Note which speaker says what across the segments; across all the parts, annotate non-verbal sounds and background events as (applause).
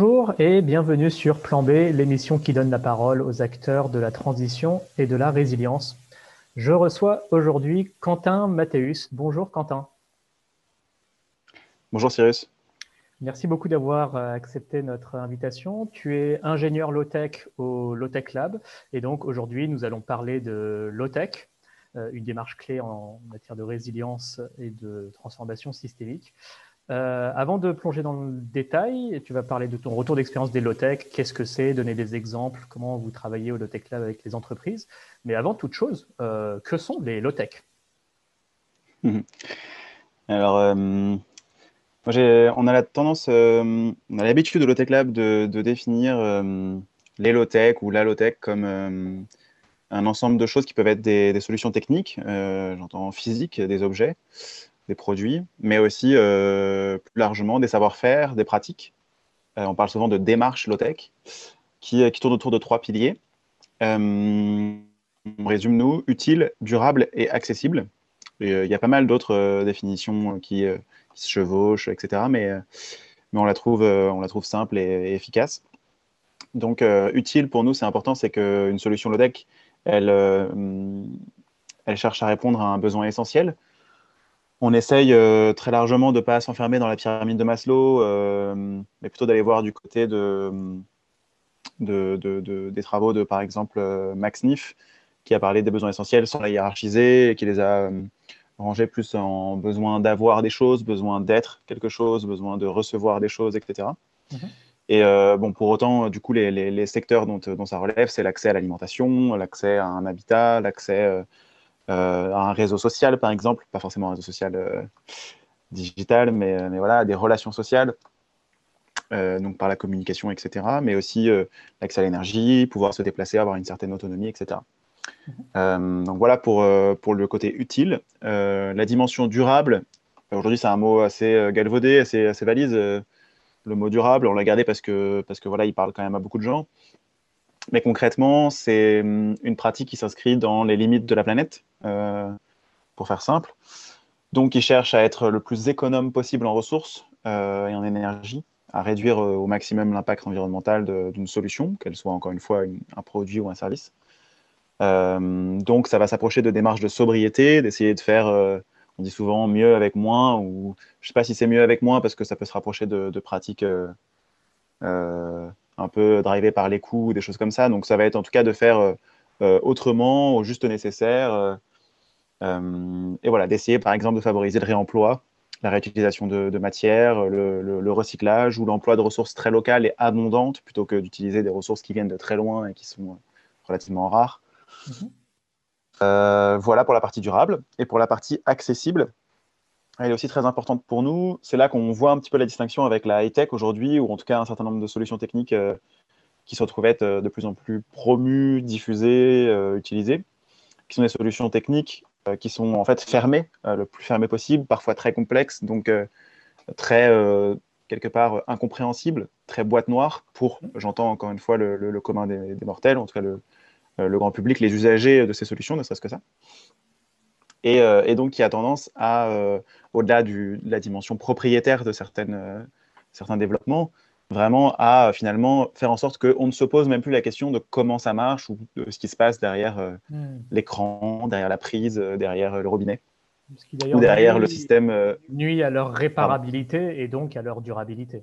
Speaker 1: Bonjour et bienvenue sur Plan B, l'émission qui donne la parole aux acteurs de la transition et de la résilience. Je reçois aujourd'hui Quentin Mathéus. Bonjour Quentin.
Speaker 2: Bonjour Cyrus.
Speaker 1: Merci beaucoup d'avoir accepté notre invitation. Tu es ingénieur low-tech au Low-Tech Lab et donc aujourd'hui nous allons parler de low-tech, euh, une démarche clé en matière de résilience et de transformation systémique. Euh, avant de plonger dans le détail, tu vas parler de ton retour d'expérience des low-tech, qu'est-ce que c'est, donner des exemples, comment vous travaillez au low-tech lab avec les entreprises? Mais avant toute chose, euh, que sont les low-tech?
Speaker 2: Alors, euh, on a la tendance, on a l'habitude au low-tech lab de, définir les low-tech ou la low-tech comme un ensemble de choses qui peuvent être des, des solutions techniques, j'entends physiques, des objets, des produits, mais aussi euh, plus largement des savoir-faire, des pratiques. Euh, on parle souvent de démarche low-tech qui, euh, qui tourne autour de trois piliers. on résume nous utile, durable et accessible. Il y a pas mal d'autres définitions qui, se chevauchent, etc. Mais, on, la trouve, simple et, efficace. Donc, utile pour nous, c'est important, c'est qu'une solution low-tech, elle cherche à répondre à un besoin essentiel on essaye euh, très largement de ne pas s'enfermer dans la pyramide de Maslow, euh, mais plutôt d'aller voir du côté de, des travaux de, par exemple, euh, Max Niff, qui a parlé des besoins essentiels sans la hiérarchiser et qui les a rangés plus en besoin d'avoir des choses, besoin d'être quelque chose, besoin de recevoir des choses, etc. Et mhm. bon, pour autant, du coup, les, secteurs dont, dont, ça relève, c'est l'accès à l'alimentation, l'accès à un habitat, l'accès euh, un réseau social, par exemple, pas forcément un réseau social euh, digital, mais, euh, mais, voilà, des relations sociales, donc par la communication, etc., mais aussi l'accès à l'énergie, pouvoir se déplacer, avoir une certaine autonomie, etc. Mhm. donc voilà pour, pour le côté utile. la dimension durable, aujourd'hui c'est un mot assez galvaudé, assez, assez valise. le mot durable, on l'a gardé parce que, parce que voilà, il parle quand même à beaucoup de gens. Mais concrètement, c'est hum, une pratique qui s'inscrit dans les limites de la planète, euh, pour faire simple. Donc, qui cherche à être le plus économe possible en ressources euh, et en énergie, à réduire euh, au maximum l'impact environnemental d'une solution, qu'elle soit encore une fois un produit ou un service. donc, ça va s'approcher de démarches de sobriété, d'essayer de faire, on dit souvent mieux avec moins, ou je ne sais pas si c'est mieux avec moins parce que ça peut se rapprocher de pratiques un peu drivé par les coûts, des choses comme ça. Donc ça va être en tout cas de faire euh, euh, autrement, au juste nécessaire. Euh, et voilà, d'essayer par exemple de favoriser le réemploi, la réutilisation de, matières, le, recyclage ou l'emploi de ressources très locales et abondantes plutôt que d'utiliser des ressources qui viennent de très loin et qui sont relativement rares. Mhm. voilà pour la partie durable. Et pour la partie accessible, elle est aussi très importante pour nous. C'est là qu'on voit un petit peu la distinction avec la high-tech aujourd'hui, ou en tout cas un certain nombre de solutions techniques euh, qui se retrouvent être euh, de plus en plus promues, diffusées, euh, utilisées, qui sont des solutions techniques qui sont en fait fermées, le plus fermées possible, parfois très complexes, donc très, quelque part, incompréhensibles, très boîte noire pour, j'entends encore une fois, le, commun des, mortels, en tout cas le, le grand public, les usagers de ces solutions, ne serait-ce que ça. Euh, et, donc qui a tendance à, euh, au-delà de la dimension propriétaire de certaines, euh, certains développements, vraiment à finalement faire en sorte qu'on ne se pose même plus la question de comment ça marche ou de ce qui se passe derrière hmm. l'écran, derrière la prise, derrière le robinet. ou derrière le système.
Speaker 1: nuit à leur réparabilité et donc à leur durabilité.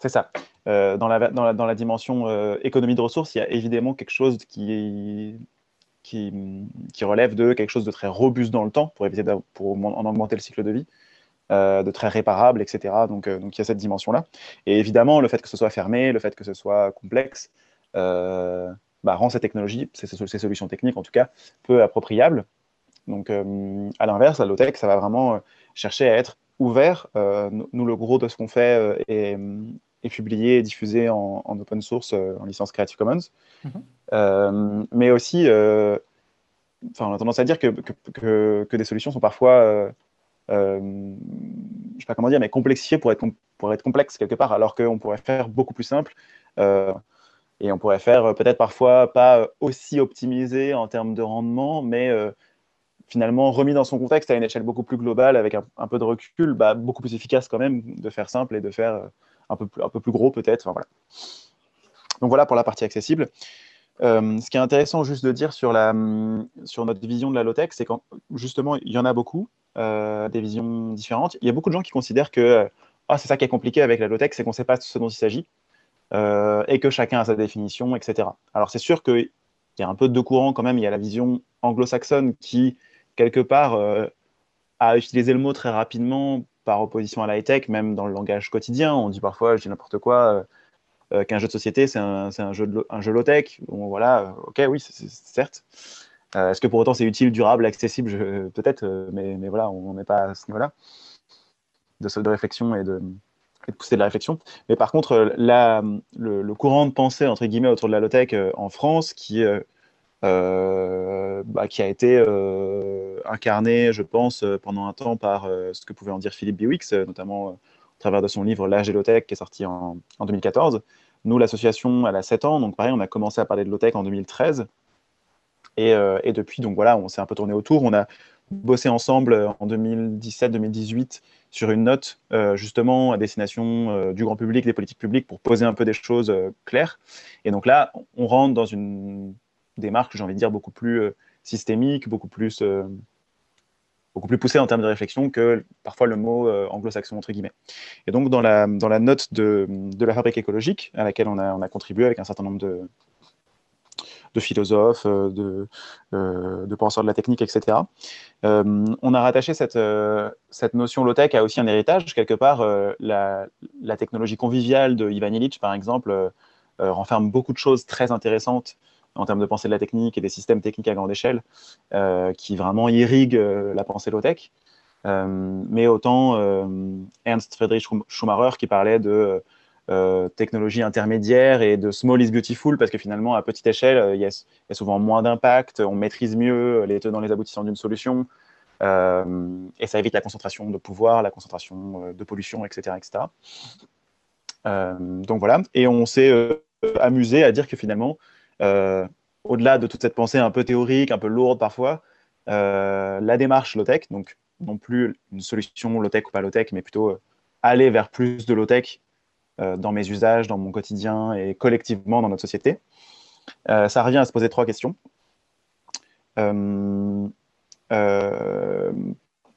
Speaker 2: C'est ça. dans, la, dans, la, dans, la, dimension économie de ressources, il y a évidemment quelque chose qui qui, relève de quelque chose de très robuste dans le temps pour éviter pour en augmenter le cycle de vie, euh, de très réparable, etc. Donc, euh, donc il y a cette dimension-là. Et évidemment, le fait que ce soit fermé, le fait que ce soit complexe, euh, bah, rend ces technologies, ces, solutions techniques en tout cas, peu appropriables. Donc, à l'inverse, la low-tech, ça va vraiment chercher à être ouvert. nous, le gros de ce qu'on fait est, publié et diffusé en, open source, en licence Creative Commons. Mm-hmm. Euh, mais aussi, euh, on a tendance à dire que, que, des solutions sont parfois, euh, je sais pas comment dire, mais complexifiées pour être, pour être complexes quelque part, alors qu'on pourrait faire beaucoup plus simple. et on pourrait faire peut-être parfois pas aussi optimisé en termes de rendement, mais finalement remis dans son contexte à une échelle beaucoup plus globale, avec un, peu de recul, bah, beaucoup plus efficace quand même de faire simple et de faire un peu plus, gros peut-être. voilà. Donc voilà pour la partie accessible. Euh, ce qui est intéressant juste de dire sur, sur notre vision de la low-tech, c'est qu'en justement, il y en a beaucoup, euh, des visions différentes. Il y a beaucoup de gens qui considèrent que ah, c'est ça qui est compliqué avec la low-tech, c'est qu'on ne sait pas ce dont il s'agit, euh, et que chacun a sa définition, etc. Alors c'est sûr qu'il y a un peu de deux courants quand même. Il y a la vision anglo-saxonne qui, quelque part, a utilisé le mot très rapidement par opposition à la high-tech, même dans le langage quotidien. On dit parfois, je dis n'importe quoi euh, qu'un jeu de société, c'est un, un, jeu, jeu low-tech. Bon, voilà, euh, ok, oui, c'est certes. Euh, est-ce que pour autant c'est utile, durable, accessible? Peut-être, mais, mais, voilà, on n'est pas à ce niveau-là de, de réflexion et de, pousser de la réflexion. Mais par contre, la, le, courant de pensée, entre guillemets, autour de la low-tech en France, qui, euh, bah, qui a été incarné, je pense, pendant un temps par ce que pouvait en dire Philippe Biwix, notamment à travers de son livre L'âge des qui est sorti en, 2014. Nous, l'association, elle a 7 ans, donc pareil, on a commencé à parler de low en 2013. Euh, et, depuis, donc voilà, on s'est un peu tourné autour. On a bossé ensemble en 2017-2018 sur une note euh, justement à destination euh, du grand public, des politiques publiques, pour poser un peu des choses claires. Et donc là, on rentre dans une démarche, j'ai envie de dire, beaucoup plus systémique, beaucoup plus beaucoup plus poussé en termes de réflexion que parfois le mot euh, anglo-saxon, entre guillemets. Et donc, dans la, dans la note de, de, la fabrique écologique, à laquelle on a, on a contribué avec un certain nombre de, de philosophes, euh, de, euh, de, penseurs de la technique, etc. on a rattaché cette, cette notion low-tech à aussi un héritage. Quelque part, la, la, technologie conviviale de Ivan Illich, par exemple, renferme beaucoup de choses très intéressantes en termes de pensée de la technique et des systèmes techniques à grande échelle euh, qui vraiment irriguent euh, la pensée low-tech. Euh, mais autant Ernst Friedrich Schumacher qui parlait de technologie intermédiaire et de small is beautiful parce que finalement à petite échelle il y, a, souvent moins d'impact, on maîtrise mieux les tenants les aboutissants d'une solution et ça évite la concentration de pouvoir, la concentration de pollution, etc. etc. donc voilà, et on s'est amusé à dire que finalement euh, au-delà de toute cette pensée un peu théorique, un peu lourde parfois, euh, la démarche low-tech, donc non plus une solution low-tech ou pas low-tech, mais plutôt euh, aller vers plus de low-tech dans mes usages, dans mon quotidien et collectivement dans notre société. ça revient à se poser trois questions.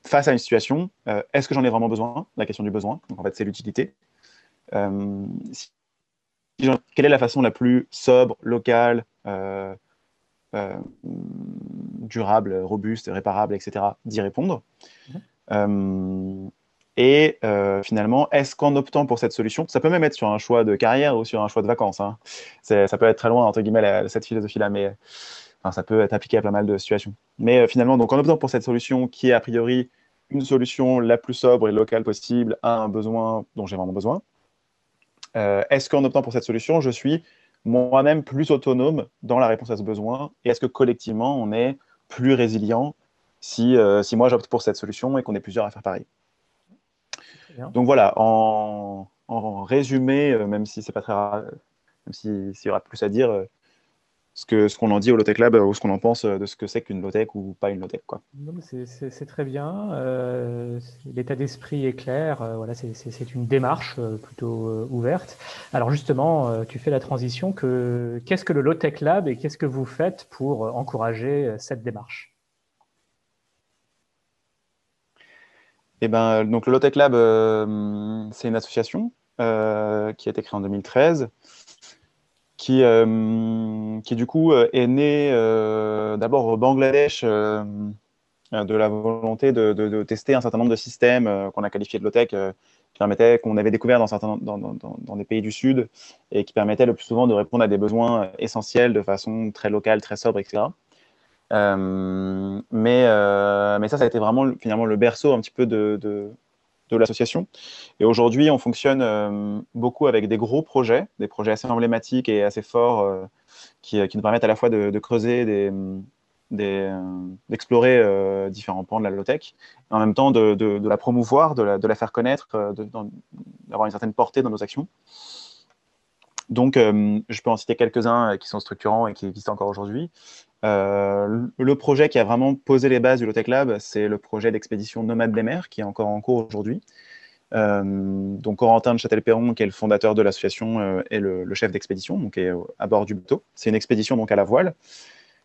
Speaker 2: face à une situation, est-ce que j'en ai vraiment besoin? La question du besoin, en fait c'est l'utilité. Quelle est la façon la plus sobre, locale, euh, euh, durable, robuste, réparable, etc., d'y répondre euh, Et finalement, est-ce qu'en optant pour cette solution, ça peut même être sur un choix de carrière ou sur un choix de vacances, hein, ça peut être très loin, entre guillemets, cette philosophie-là, mais ça peut être appliqué à pas mal de situations. Mais finalement, donc en optant pour cette solution qui est a priori une solution la plus sobre et locale possible à un besoin dont j'ai vraiment besoin, euh, est-ce qu'en optant pour cette solution, je suis moi-même plus autonome dans la réponse à ce besoin Et est-ce que collectivement, on est plus résilient si, euh, si moi j'opte pour cette solution et qu'on est plusieurs à faire pareil Donc voilà, en, résumé, euh, même si c'est pas très même s'il y aura plus à dire, ce qu'on ce qu'on en dit au Lotech Lab ou ce qu'on en pense de ce que c'est qu'une Lotech ou pas une Lotech. Quoi.
Speaker 1: C'est très bien. Euh, l'état d'esprit est clair. Euh, voilà, c'est une démarche euh, plutôt ouverte. Alors justement, tu fais la transition. Qu'est-ce que le Lotech Lab et qu'est-ce que vous faites pour encourager cette démarche?
Speaker 2: Eh ben, donc le Lotech Lab, c'est une association qui a été créée en 2013 qui, euh, qui du coup euh, est né euh, d'abord au Bangladesh de la volonté de, de, tester un certain nombre de systèmes qu'on a qualifiés de low-tech qui qu'on avait découvert dans, certains, dans, dans, des pays du Sud et qui permettaient le plus souvent de répondre à des besoins essentiels de façon très locale, très sobre, etc. mais, mais ça, ça a été vraiment finalement le berceau un petit peu de l'association. Et aujourd'hui, on fonctionne euh, beaucoup avec des gros projets, des projets assez emblématiques et assez forts euh, qui, qui, nous permettent à la fois de, creuser, des, d'explorer euh, différents pans de la low-tech, en même temps de, de la promouvoir, de la, la faire connaître, d'avoir une certaine portée dans nos actions. Donc, je peux en citer quelques-uns qui sont structurants et qui existent encore aujourd'hui. Euh, le projet qui a vraiment posé les bases du Lotech Lab, c'est le projet d'expédition Nomade des mers, qui est encore en cours aujourd'hui, donc Corentin de Châtel-Perron, qui est le fondateur de l'association, est le, chef d'expédition, donc est à bord du bateau. C'est une expédition donc à la voile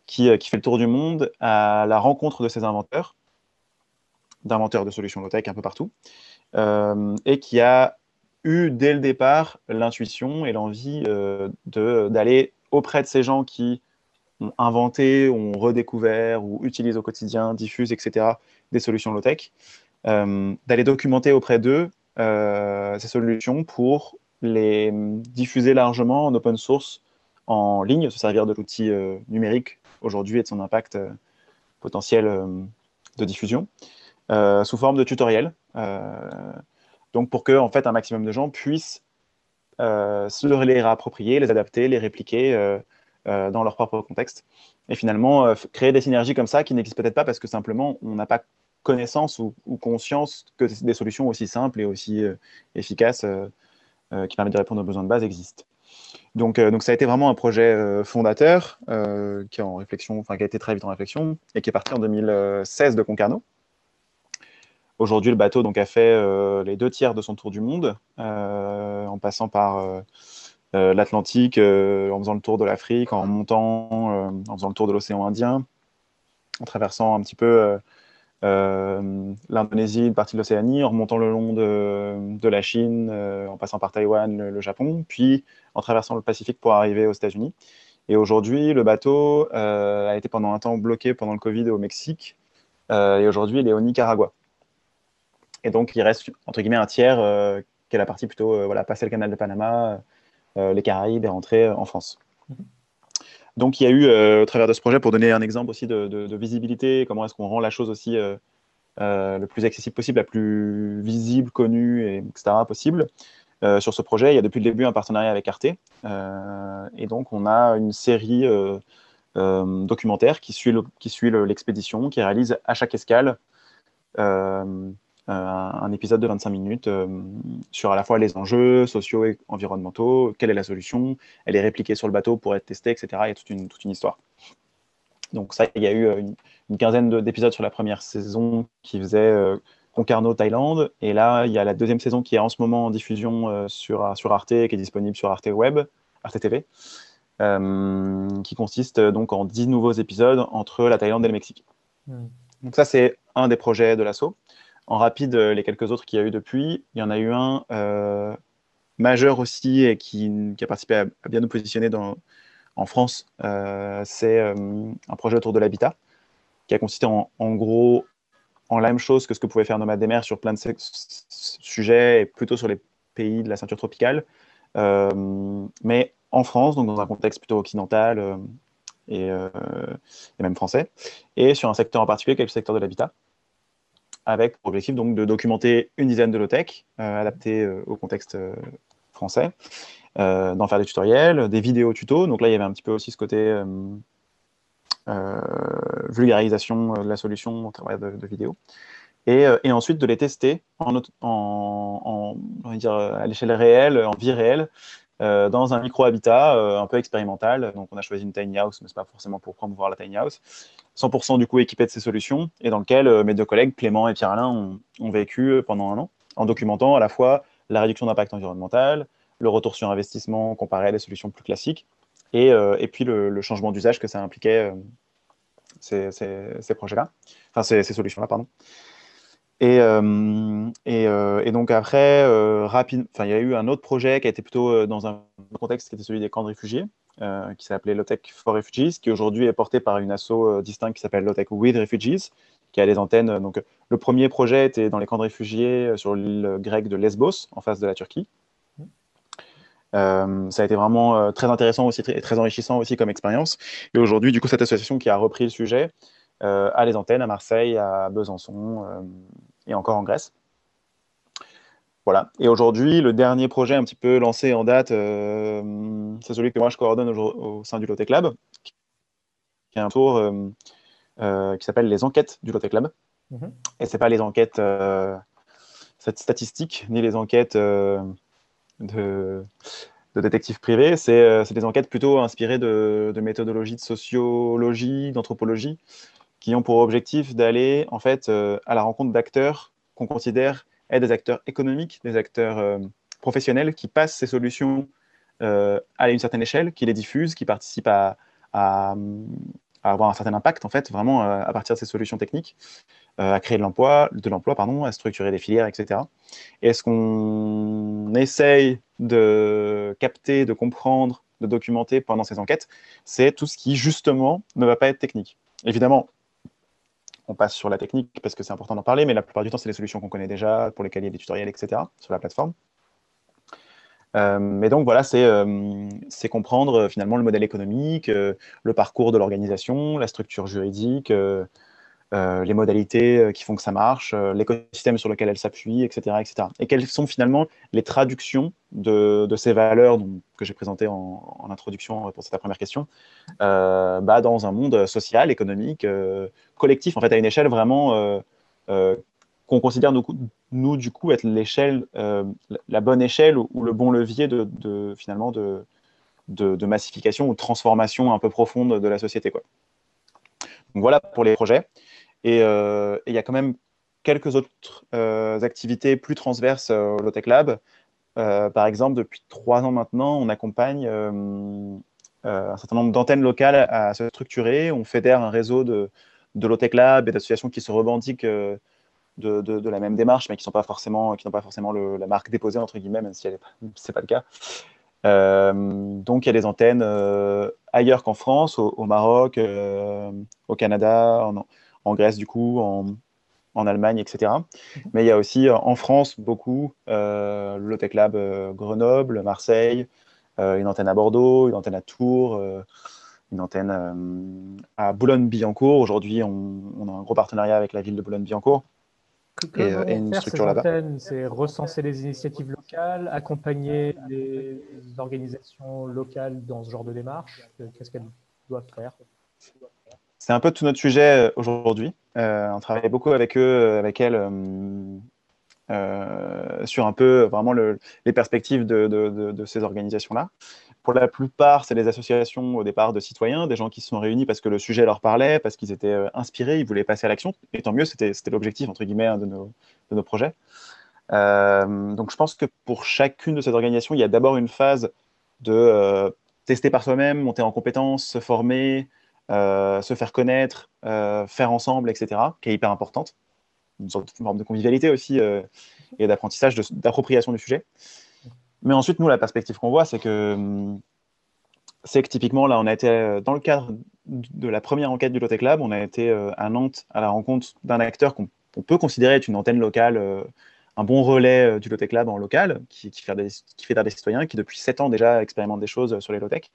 Speaker 2: qui, qui, fait le tour du monde à la rencontre de ces inventeurs, d'inventeurs de solutions low-tech un peu partout, et qui a eu dès le départ l'intuition et l'envie d'aller auprès de ces gens qui ont inventé, ont redécouvert ou utilisent au quotidien, diffusent, etc., des solutions low-tech, euh, d'aller documenter auprès d'eux euh, ces solutions pour les diffuser largement en open source, en ligne, se servir de l'outil euh, numérique aujourd'hui et de son impact potentiel de diffusion, sous forme de tutoriels. donc pour que en fait, un maximum de gens puissent se les réapproprier, les adapter, les répliquer dans leur propre contexte. Et finalement, euh, créer des synergies comme ça qui n'existent peut-être pas parce que simplement on n'a pas connaissance ou, conscience que des solutions aussi simples et aussi euh, efficaces qui permettent de répondre aux besoins de base existent. Donc, donc, ça a été vraiment un projet fondateur qui, est en réflexion, qui a été très vite en réflexion et qui est parti en 2016 de Concarneau. Aujourd'hui, le bateau donc, a fait les deux tiers de son tour du monde, en passant par euh, l'Atlantique, euh, en faisant le tour de l'Afrique, en montant, euh, en faisant le tour de l'océan Indien, en traversant un petit peu l'Indonésie, une partie de l'Océanie, en remontant le long de, la Chine, en passant par Taïwan, le, Japon, puis en traversant le Pacifique pour arriver aux États-Unis. Et aujourd'hui, le bateau a été pendant un temps bloqué pendant le Covid au Mexique, et aujourd'hui, il est au Nicaragua. Et donc, il reste, entre guillemets, un tiers qui est la partie plutôt, voilà, passer le canal de Panama, euh, les Caraïbes et rentrer euh, en France. Donc il y a eu, euh, au travers de ce projet, pour donner un exemple aussi de, visibilité, comment est-ce qu'on rend la chose aussi le plus accessible possible, la plus visible, connue, et, etc. possible. sur ce projet, il y a depuis le début un partenariat avec Arte. et donc, on a une série documentaire qui suit l'expédition, qui réalise à chaque escale euh, un épisode de 25 minutes euh, sur à la fois les enjeux sociaux et environnementaux, quelle est la solution, elle est répliquée sur le bateau pour être testée, etc. Il y a toute une, toute une histoire. Donc ça, il y a eu euh, une, quinzaine d'épisodes sur la première saison qui faisait Concarneau, Thaïlande. Et là, il y a la deuxième saison qui est en ce moment en diffusion sur, sur Arte, qui est disponible sur Arte Web, Arte TV, qui consiste donc en 10 nouveaux épisodes entre la Thaïlande et le Mexique. Hmm. Donc ça, c'est un des projets de l'assaut. En rapide, euh, les quelques autres qu'il y a eu depuis, il y en a eu un euh, majeur aussi et qui, a participé à, bien nous positionner en France. Euh, c'est un projet autour de l'habitat qui a consisté en, gros en la même chose que ce que pouvait faire Nomade des mers sur plein de sujets et plutôt sur les pays de la ceinture tropicale, mais en France, donc dans un contexte plutôt occidental et, et, même français, et sur un secteur en particulier qui est le secteur de l'habitat avec pour objectif donc, de documenter une dizaine de low-tech euh, adaptées euh, au contexte euh, français, d'en faire des tutoriels, des vidéos tutos. Donc là, il y avait un petit peu aussi ce côté vulgarisation de la solution au travers de, vidéos. Et, ensuite de les tester à l'échelle réelle, en vie réelle, euh, dans un micro-habitat euh, un peu expérimental. Donc, on a choisi une tiny house, mais ce n'est pas forcément pour promouvoir la tiny house. 100% du coup équipé de ces solutions et dans lequel euh, mes deux collègues, Clément et Pierre-Alain, ont, vécu pendant un an en documentant à la fois la réduction d'impact environnemental, le retour sur investissement comparé à des solutions plus classiques et, puis le, changement d'usage que ça impliquait ces, projets-là, enfin ces solutions-là, pardon. Et, euh, euh, et, donc après, euh, il y a eu un autre projet qui a été plutôt dans un contexte qui était celui des camps de réfugiés, qui s'appelait Lotech for Refugees, qui aujourd'hui est porté par une asso distincte qui s'appelle Lotech with Refugees, qui a des antennes. Donc le premier projet était dans les camps de réfugiés sur l'île grecque de Lesbos, en face de la Turquie. ça a été vraiment très intéressant aussi et très enrichissant aussi comme expérience. Et aujourd'hui, du coup, cette association qui a repris le sujet à les antennes à Marseille, à Besançon euh, et encore en Grèce. Voilà. Et aujourd'hui, le dernier projet un petit peu lancé en date, euh, c'est celui que moi je coordonne au, sein du Lotec Lab, qui est un tour qui s'appelle les enquêtes du Lotec Lab. Mhm. Et c'est pas les enquêtes statistiques ni les enquêtes de, de, détectives privés, c'est des enquêtes plutôt inspirées de, de méthodologies de sociologie, d'anthropologie, qui ont pour objectif d'aller en fait euh, à la rencontre d'acteurs qu'on considère être des acteurs économiques, des acteurs professionnels qui passent ces solutions à une certaine échelle, qui les diffusent, qui participent à, avoir un certain impact, en fait, vraiment à partir de ces solutions techniques, à créer de l'emploi, de l'emploi, pardon, à structurer des filières, etc. Et est-ce qu'on essaye de capter, de comprendre, de documenter pendant ces enquêtes, c'est tout ce qui, justement, ne va pas être technique. Évidemment, on passe sur la technique parce que c'est important d'en parler, mais la plupart du temps, c'est les solutions qu'on connaît déjà, pour lesquelles il y a des tutoriels, etc., sur la plateforme. Euh, mais donc voilà, c'est euh, comprendre euh, finalement le modèle économique, le parcours de l'organisation, la structure juridique, les modalités qui font que ça marche, l'écosystème sur lequel elle s'appuie, etc., etc. Et quelles sont finalement les traductions de, ces valeurs que j'ai présentées en, introduction pour cette première question bah, dans un monde social, économique, collectif, en fait, à une échelle vraiment qu'on considère nous, du coup, être l'échelle, euh, la bonne échelle ou, le bon levier de, finalement de, massification ou de transformation un peu profonde de la société. Donc voilà pour les projets. Euh, et il y a quand même quelques autres euh, activités plus transverses au Lotech Lab. par exemple, depuis trois ans maintenant, on accompagne un certain nombre d'antennes locales à, se structurer. On fédère un réseau de, de Lotech Lab et d'associations qui se revendiquent de, la même démarche, mais qui n'ont pas forcément, qui pas forcément la marque déposée, entre guillemets, même si ce n'est pas le cas. Euh, donc, il y a des antennes euh, ailleurs qu'en France, au, Maroc, euh, au Canada, en, Grèce, du coup, en, Allemagne, etc. Mais il y a aussi en France beaucoup le Lotech Lab Grenoble, Marseille, une antenne à Bordeaux, une antenne à Tours, une antenne à Boulogne-Billancourt. Aujourd'hui, on, on, a un gros partenariat avec la ville de Boulogne-Billancourt.
Speaker 1: Euh, et, une structure là-bas. C'est recenser les initiatives locales, accompagner les organisations locales dans ce genre de démarche? Qu'est-ce qu'elles doivent faire?
Speaker 2: C'est un peu tout notre sujet euh, aujourd'hui. Euh, on travaille beaucoup avec eux, avec elles, sur un peu vraiment les perspectives de, ces organisations-là. Pour la plupart, c'est des associations au départ de citoyens, des gens qui se sont réunis parce que le sujet leur parlait, parce qu'ils étaient euh, inspirés, ils voulaient passer à l'action. Et tant mieux, c'était l'objectif, entre guillemets, hein, de, nos, projets. Euh, donc je pense que pour chacune de ces organisations, il y a d'abord une phase de euh, tester par soi-même, monter en compétences, se former, se faire connaître, faire ensemble, etc., qui est hyper importante. Une sorte de forme de convivialité aussi et d'apprentissage, d'appropriation du sujet. Mais ensuite, nous, la perspective qu'on voit, c'est que, hum, c'est que typiquement, là, on a été euh, dans le cadre de la première enquête du Lotec Lab, on a été euh, à Nantes à la rencontre d'un acteur qu'on peut considérer être une antenne locale, euh, un bon relais du Lotec Lab en local, qui, fait des, des citoyens, qui depuis 7 ans déjà expérimente des choses sur les Lotec.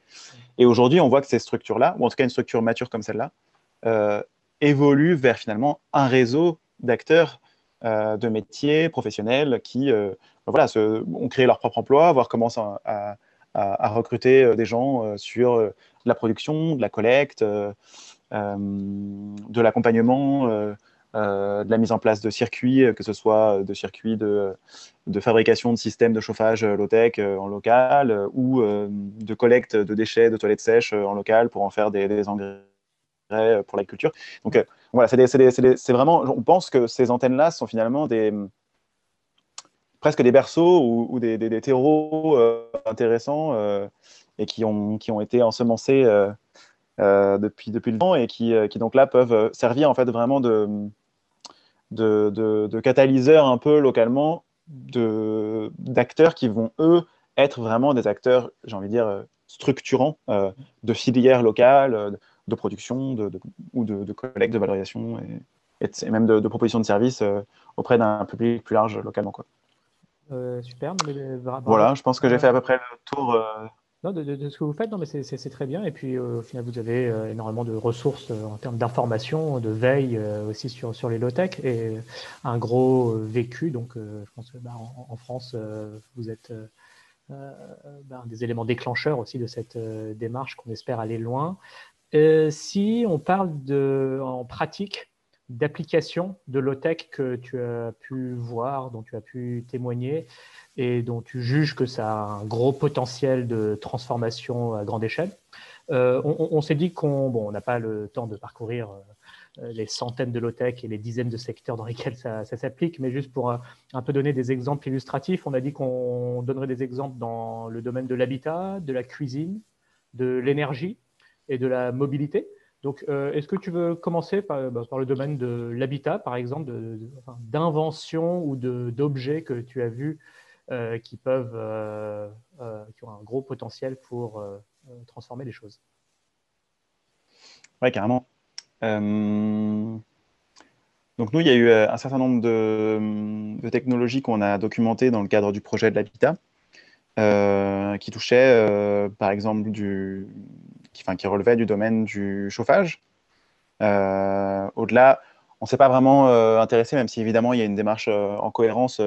Speaker 2: Et aujourd'hui, on voit que ces structures-là, ou en tout cas une structure mature comme celle-là, évoluent vers finalement un réseau d'acteurs de métiers professionnels qui voilà, ont créé leur propre emploi, voir comment ça, à, recruter euh, des gens euh, sur euh, la production, de la collecte, de l'accompagnement, de la mise en place de circuits, que ce soit de circuits de, fabrication de systèmes de chauffage low-tech en local ou de collecte de déchets de toilettes sèches en local pour en faire des, engrais pour l'agriculture. Donc voilà, c'est vraiment, on pense que ces antennes-là sont finalement presque des berceaux ou, des, des, terreaux euh, intéressants euh, et qui ont, été ensemencés euh, depuis, depuis le temps et qui, qui, donc là peuvent servir en fait vraiment de, de, de, catalyseur un peu localement d'acteurs qui vont eux être vraiment des acteurs, j'ai envie de dire, structurants de filières locales, de production de, ou de, collecte, de valorisation et, et, même de, propositions de services auprès d'un public plus large localement. Quoi.
Speaker 1: Euh, super.
Speaker 2: voilà, je pense que j'ai fait à peu près le tour. Euh,
Speaker 1: non, de, ce que vous faites, non, mais c'est très bien. Et puis, euh, au final, vous avez énormément de ressources en termes d'information, de veille aussi sur, les low-tech et un gros vécu. Donc, je pense que bah, en, France, vous êtes bah, des éléments déclencheurs aussi de cette démarche qu'on espère aller loin. si on parle de, en pratique d'applications de low-tech que tu as pu voir, dont tu as pu témoigner et dont tu juges que ça a un gros potentiel de transformation à grande échelle. on, s'est dit qu'on bon, n'a pas le temps de parcourir les centaines de low-tech et les dizaines de secteurs dans lesquels ça, s'applique, mais juste pour un peu donner des exemples illustratifs, on a dit qu'on donnerait des exemples dans le domaine de l'habitat, de la cuisine, de l'énergie et de la mobilité. Donc, euh, est-ce que tu veux commencer par, bah, le domaine de l'habitat, par exemple, d'invention ou d'objets que tu as vus euh, qui peuvent, euh, ont un gros potentiel pour transformer les choses?
Speaker 2: Oui, carrément. Donc nous, il y a eu un certain nombre de technologies qu'on a documentées dans le cadre du projet de l'habitat, qui touchaient, par exemple, du, qui, enfin, qui relevait du domaine du chauffage. Euh, au-delà, on ne s'est pas vraiment euh, intéressé, même si évidemment il y a une démarche euh, en cohérence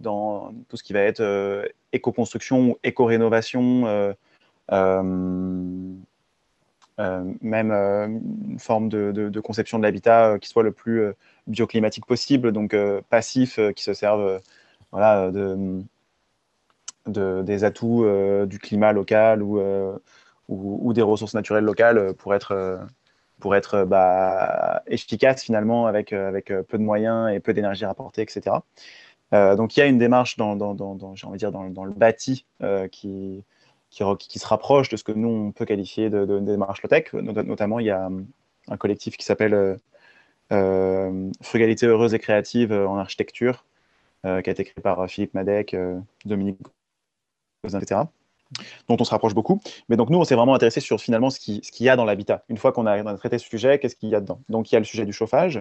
Speaker 2: dans tout ce qui va être éco-construction ou éco-rénovation, même une forme de, conception de l'habitat qui soit le plus bioclimatique possible, donc passif, qui se serve voilà, de, des atouts du climat local ou ou, des ressources naturelles locales pour être, pour être bah, efficace finalement avec, avec peu de moyens et peu d'énergie rapportée, etc. Euh, donc il y a une démarche dans, dans, dans, envie de dire dans, le bâti euh, qui, qui, se rapproche de ce que nous on peut qualifier de, de, démarche low-tech. Notamment, il y a un collectif qui s'appelle euh, Frugalité heureuse et créative en architecture, qui a été créé par Philippe Madec, Dominique etc dont on se rapproche beaucoup. Mais donc nous, on s'est vraiment intéressé sur finalement ce qu'il ce y a dans l'habitat. Une fois qu'on a, traité ce sujet, qu'est-ce qu'il y a dedans? Donc il y a le sujet du chauffage,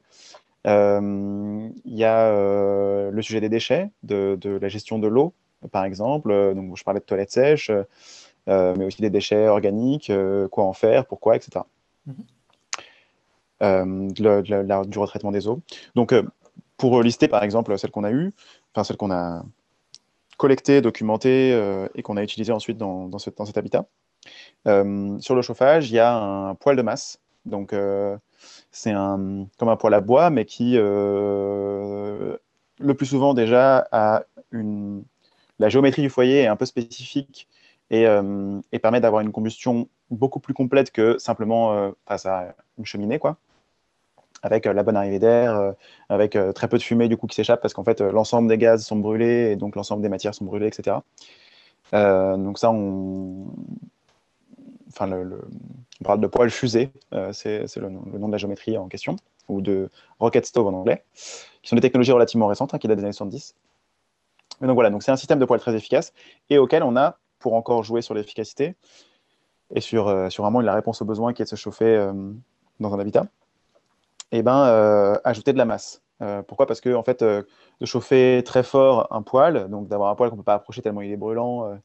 Speaker 2: euh, il y a euh, le sujet des déchets, de, la gestion de l'eau, par exemple. Donc je parlais de toilettes sèches, euh, mais aussi des déchets organiques, quoi en faire, pourquoi, etc. Mm-hmm. du retraitement des eaux. Donc pour lister par exemple celle qu'on a eue, enfin celle qu'on a collecté, documenté euh, et qu'on a utilisé ensuite dans, dans, cet habitat. Euh, sur le chauffage, il y a un poêle de masse. Donc, euh, c'est un, comme un poêle à bois, mais qui, le plus souvent déjà, a une, la géométrie du foyer est un peu spécifique et, et permet d'avoir une combustion beaucoup plus complète que simplement face à une cheminée. Quoi avec euh, la bonne arrivée d'air, euh, avec euh, très peu de fumée du coup qui s'échappe parce qu'en fait l'ensemble des gaz sont brûlés et donc l'ensemble des matières sont brûlées, etc. donc ça, on, parle de poêle fusée, c'est le, nom de la géométrie en question, ou de rocket stove en anglais, qui sont des technologies relativement récentes, hein, qui datent des années 70. Mais donc voilà, donc c'est un système de poêle très efficace et auquel on a, pour encore jouer sur l'efficacité et sur, sur vraiment la réponse aux besoins qui est de se chauffer dans un habitat, eh ben, euh, ajouter de la masse. Euh, pourquoi? Parce que en fait, euh, de chauffer très fort un poêle, donc d'avoir un poêle qu'on ne peut pas approcher tellement il est brûlant,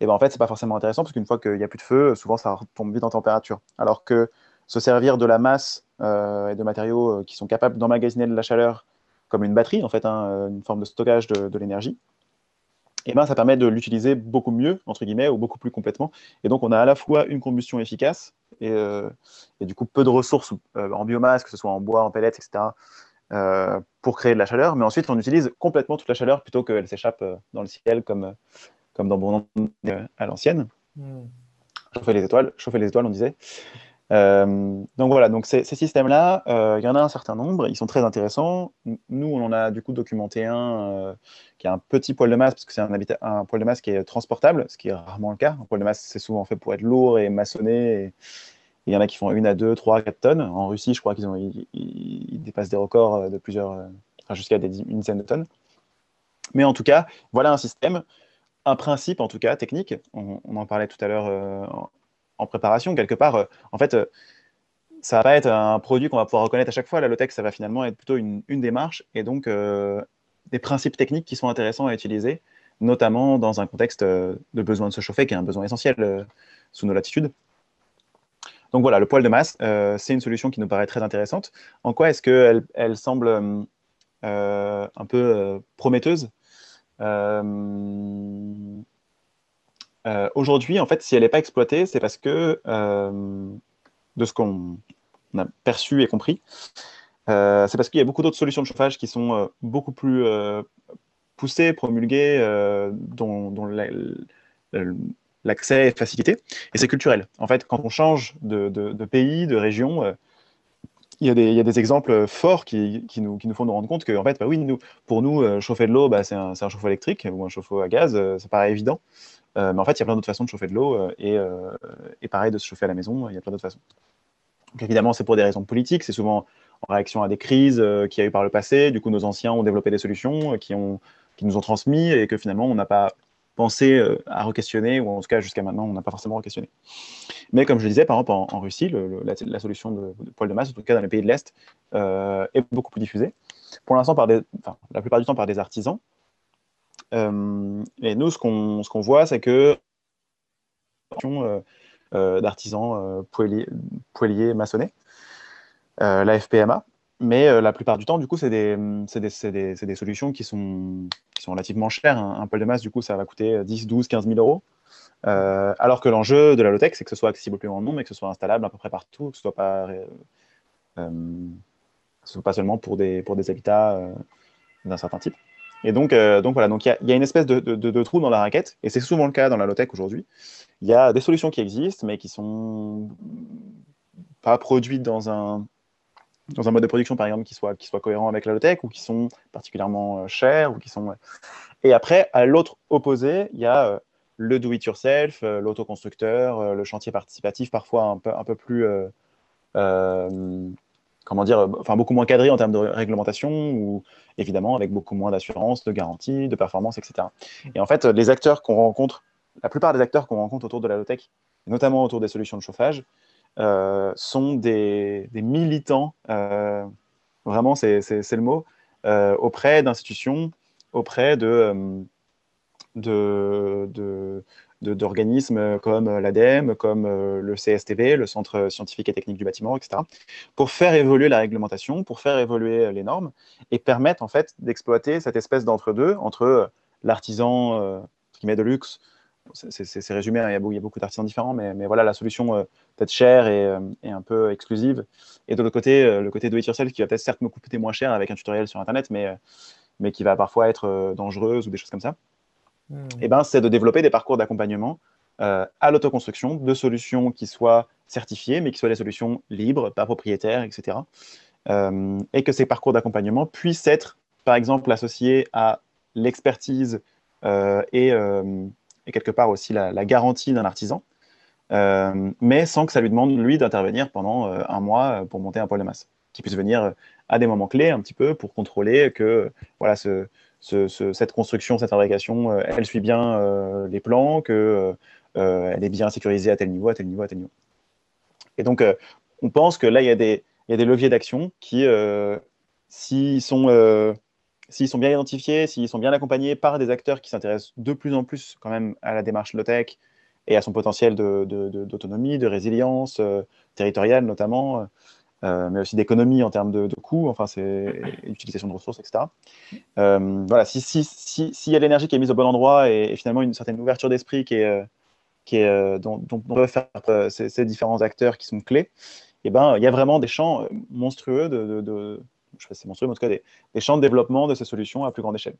Speaker 2: et ben en fait, c'est pas forcément intéressant parce qu'une fois qu'il n'y a plus de feu, souvent ça tombe vite en température. Alors que se servir de la masse et de matériaux qui sont capables d'emmagasiner de la chaleur, comme une batterie, en fait, hein, une forme de stockage de l'énergie, et eh ben, ça permet de l'utiliser beaucoup mieux, entre guillemets, ou beaucoup plus complètement. Et donc, on a à la fois une combustion efficace et, euh, et du coup peu de ressources euh, en biomasse, que ce soit en bois, en pellets, etc., euh, pour créer de la chaleur. Mais ensuite, on utilise complètement toute la chaleur plutôt qu'elle s'échappe dans le ciel comme, comme dans Bourdon à l'ancienne. Hmm. Chauffer les étoiles, chauffer les étoiles, on disait. Euh, donc voilà, donc ces, systèmes-là, euh, il y en a un certain nombre, ils sont très intéressants. Nous, on en a du coup documenté un euh, qui a un petit poêle de masse, parce que c'est un, poêle de masse qui est transportable, ce qui est rarement le cas. Un poêle de masse, c'est souvent fait pour être lourd et maçonné. il y en a qui font une à deux, trois, quatre tonnes. En Russie, je crois qu'ils ont, ils, dépassent des records de plusieurs, jusqu'à une dizaine de tonnes. Mais en tout cas, voilà un système, un principe en tout cas technique. On en parlait tout à l'heure en préparation, quelque part, euh, en fait, euh, ça va pas être un produit qu'on va pouvoir reconnaître à chaque fois. La low ça va finalement être plutôt une, démarche et donc euh, des principes techniques qui sont intéressants à utiliser, notamment dans un contexte de besoin de se chauffer, qui est un besoin essentiel sous nos latitudes. Donc voilà, le poêle de masse, c'est une solution qui nous paraît très intéressante. En quoi est-ce qu'elle elle semble un peu prometteuse? Euh, aujourd'hui, en fait, si elle n'est pas exploitée, c'est parce que, euh, de ce qu'on a perçu et compris, euh, c'est parce qu'il y a beaucoup d'autres solutions de chauffage qui sont beaucoup plus poussées, promulguées, dont, l'accès est facilité. Et c'est culturel. En fait, quand on change de, pays, de région, il y, a des, exemples forts qui, nous, font nous rendre compte que, en fait, bah oui, pour nous, chauffer de l'eau, bah, c'est un, chauffe-eau électrique ou un chauffe-eau à gaz, ça paraît évident. Mais en fait, il y a plein d'autres façons de chauffer de l'eau et, et, pareil de se chauffer à la maison, il y a plein d'autres façons. Donc évidemment, c'est pour des raisons politiques, c'est souvent en réaction à des crises euh, qu'il y a eu par le passé. Du coup, nos anciens ont développé des solutions euh, qui, ont, qui nous ont transmis et que finalement, on n'a pas pensé euh, à re-questionner, ou en tout cas, jusqu'à maintenant, on n'a pas forcément re-questionné. Mais comme je le disais, par exemple, en, Russie, la, solution de, poêle de masse, en tout cas dans les pays de l'Est, est beaucoup plus diffusée. Pour l'instant, par la plupart du temps par des artisans. Et nous, ce qu'on ce qu'on voit, c'est que d'artisans poêliers, maçonnés, euh, la FPMA. Mais euh, la plupart du temps, du coup, c'est des, solutions qui sont, relativement chères. Un, poêle de masse, du coup, ça va coûter 10, 12, 15 000 euros. Euh, alors que l'enjeu de la low-tech, c'est que ce soit accessible au plus grand nombre, mais que ce soit installable à peu près partout, que ce soit pas, soit pas seulement pour des habitats d'un certain type. Et donc, donc voilà, donc il y, a une espèce de, trou dans la raquette, et c'est souvent le cas dans la low-tech aujourd'hui. Il y a des solutions qui existent, mais qui sont pas produites dans un, dans un mode de production, par exemple, qui soit, qui soit cohérent avec la low-tech ou qui sont particulièrement euh, chers. Ou qui sont... Et après, à l'autre opposé, il y a euh, le do-it-yourself, euh, l'autoconstructeur, le chantier participatif, parfois un peu, un peu plus, comment dire, enfin beaucoup moins cadré en termes de réglementation ou évidemment avec beaucoup moins d'assurance, de garantie, de performance, etc. Et en fait, les acteurs qu'on rencontre, la plupart des acteurs qu'on rencontre autour de la low-tech, notamment autour des solutions de chauffage, euh, sont des, militants, euh, vraiment c'est le mot, euh, auprès d'institutions, auprès de, d'organismes comme l'ADEME, comme le CSTB, le Centre scientifique et technique du bâtiment, etc., pour faire évoluer la réglementation, pour faire évoluer les normes et permettre en fait d'exploiter cette espèce d'entre-deux entre l'artisan qui met de luxe c'est résumé, hein, il, y a beaucoup, d'artisans différents, mais, voilà, la solution euh, peut-être chère euh, et, un peu exclusive. Et de l'autre côté, euh, le côté do it yourself qui va peut-être certes me coûter moins cher avec un tutoriel sur Internet, mais, mais qui va parfois être dangereuse ou des choses comme ça. Eh ben, c'est de développer des parcours d'accompagnement à l'autoconstruction de solutions qui soient certifiées, mais qui soient des solutions libres, pas propriétaires, etc. et que ces parcours d'accompagnement puissent être, par exemple, associés à l'expertise et et quelque part aussi la, garantie d'un artisan, euh, mais sans que ça lui demande, lui, d'intervenir pendant euh, un mois pour monter un poêle de masse, qui puisse venir euh, à des moments clés un petit peu pour contrôler que voilà, ce, cette construction, cette fabrication, elle suit bien les plans, qu'elle est bien sécurisée à tel niveau, à tel niveau, à tel niveau. Et donc, on pense que là, il y a des, leviers d'action qui, s'ils sont bien identifiés, s'ils sont bien accompagnés par des acteurs qui s'intéressent de plus en plus quand même à la démarche low-tech et à son potentiel d'autonomie, de, résilience euh, territoriale notamment, euh, mais aussi d'économie en termes de, coûts, enfin c'est l'utilisation de ressources, etc. Euh, voilà, s'il si, si, si, y a l'énergie qui est mise au bon endroit et, finalement une certaine ouverture d'esprit qui est, qui est, dont, dont, peuvent faire ces, différents acteurs qui sont clés, et eh ben, il y a vraiment des champs monstrueux de je sais pas si c'est monstrueux, mais en tout cas des, champs de développement de ces solutions à plus grande échelle.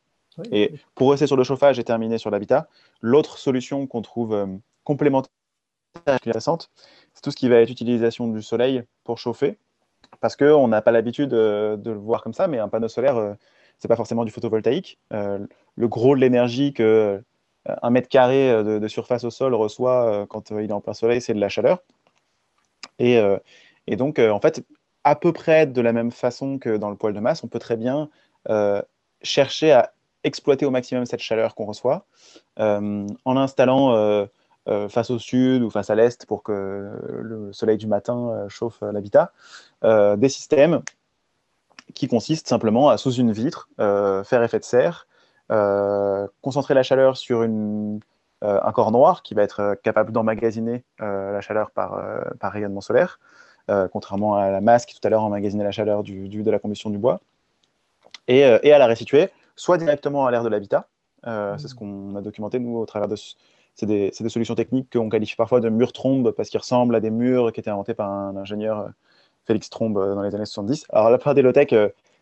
Speaker 2: et pour rester sur le chauffage et terminer sur l'habitat, l'autre solution qu'on trouve euh, complémentaire intéressante, c'est tout ce qui va être utilisation du soleil pour chauffer, parce qu'on n'a pas l'habitude euh, de le voir comme ça, mais un panneau solaire, ce euh, c'est pas forcément du photovoltaïque. le gros de l'énergie que un mètre carré de, surface au sol reçoit quand il est en plein soleil, c'est de la chaleur. Et, donc, en fait, à peu près de la même façon que dans le poêle de masse, on peut très bien euh, chercher à exploiter au maximum cette chaleur qu'on reçoit euh, en l'installant euh, face au sud ou face à l'est pour que le soleil du matin chauffe l'habitat, des systèmes qui consistent simplement à, sous une vitre, faire effet de serre, concentrer la chaleur sur un corps noir qui va être capable d'emmagasiner la chaleur par rayonnement solaire, euh, contrairement à la masse qui tout à l'heure emmagasinait la chaleur du, de la combustion du bois, et, euh, et à la restituer, soit directement à l'air de l'habitat, euh, c'est ce qu'on a documenté nous au travers de... C'est des, solutions techniques qu'on qualifie parfois de murs trombes parce qu'ils ressemblent à des murs qui étaient inventés par un ingénieur Félix Trombe dans les années 70. Alors la plupart des low-tech,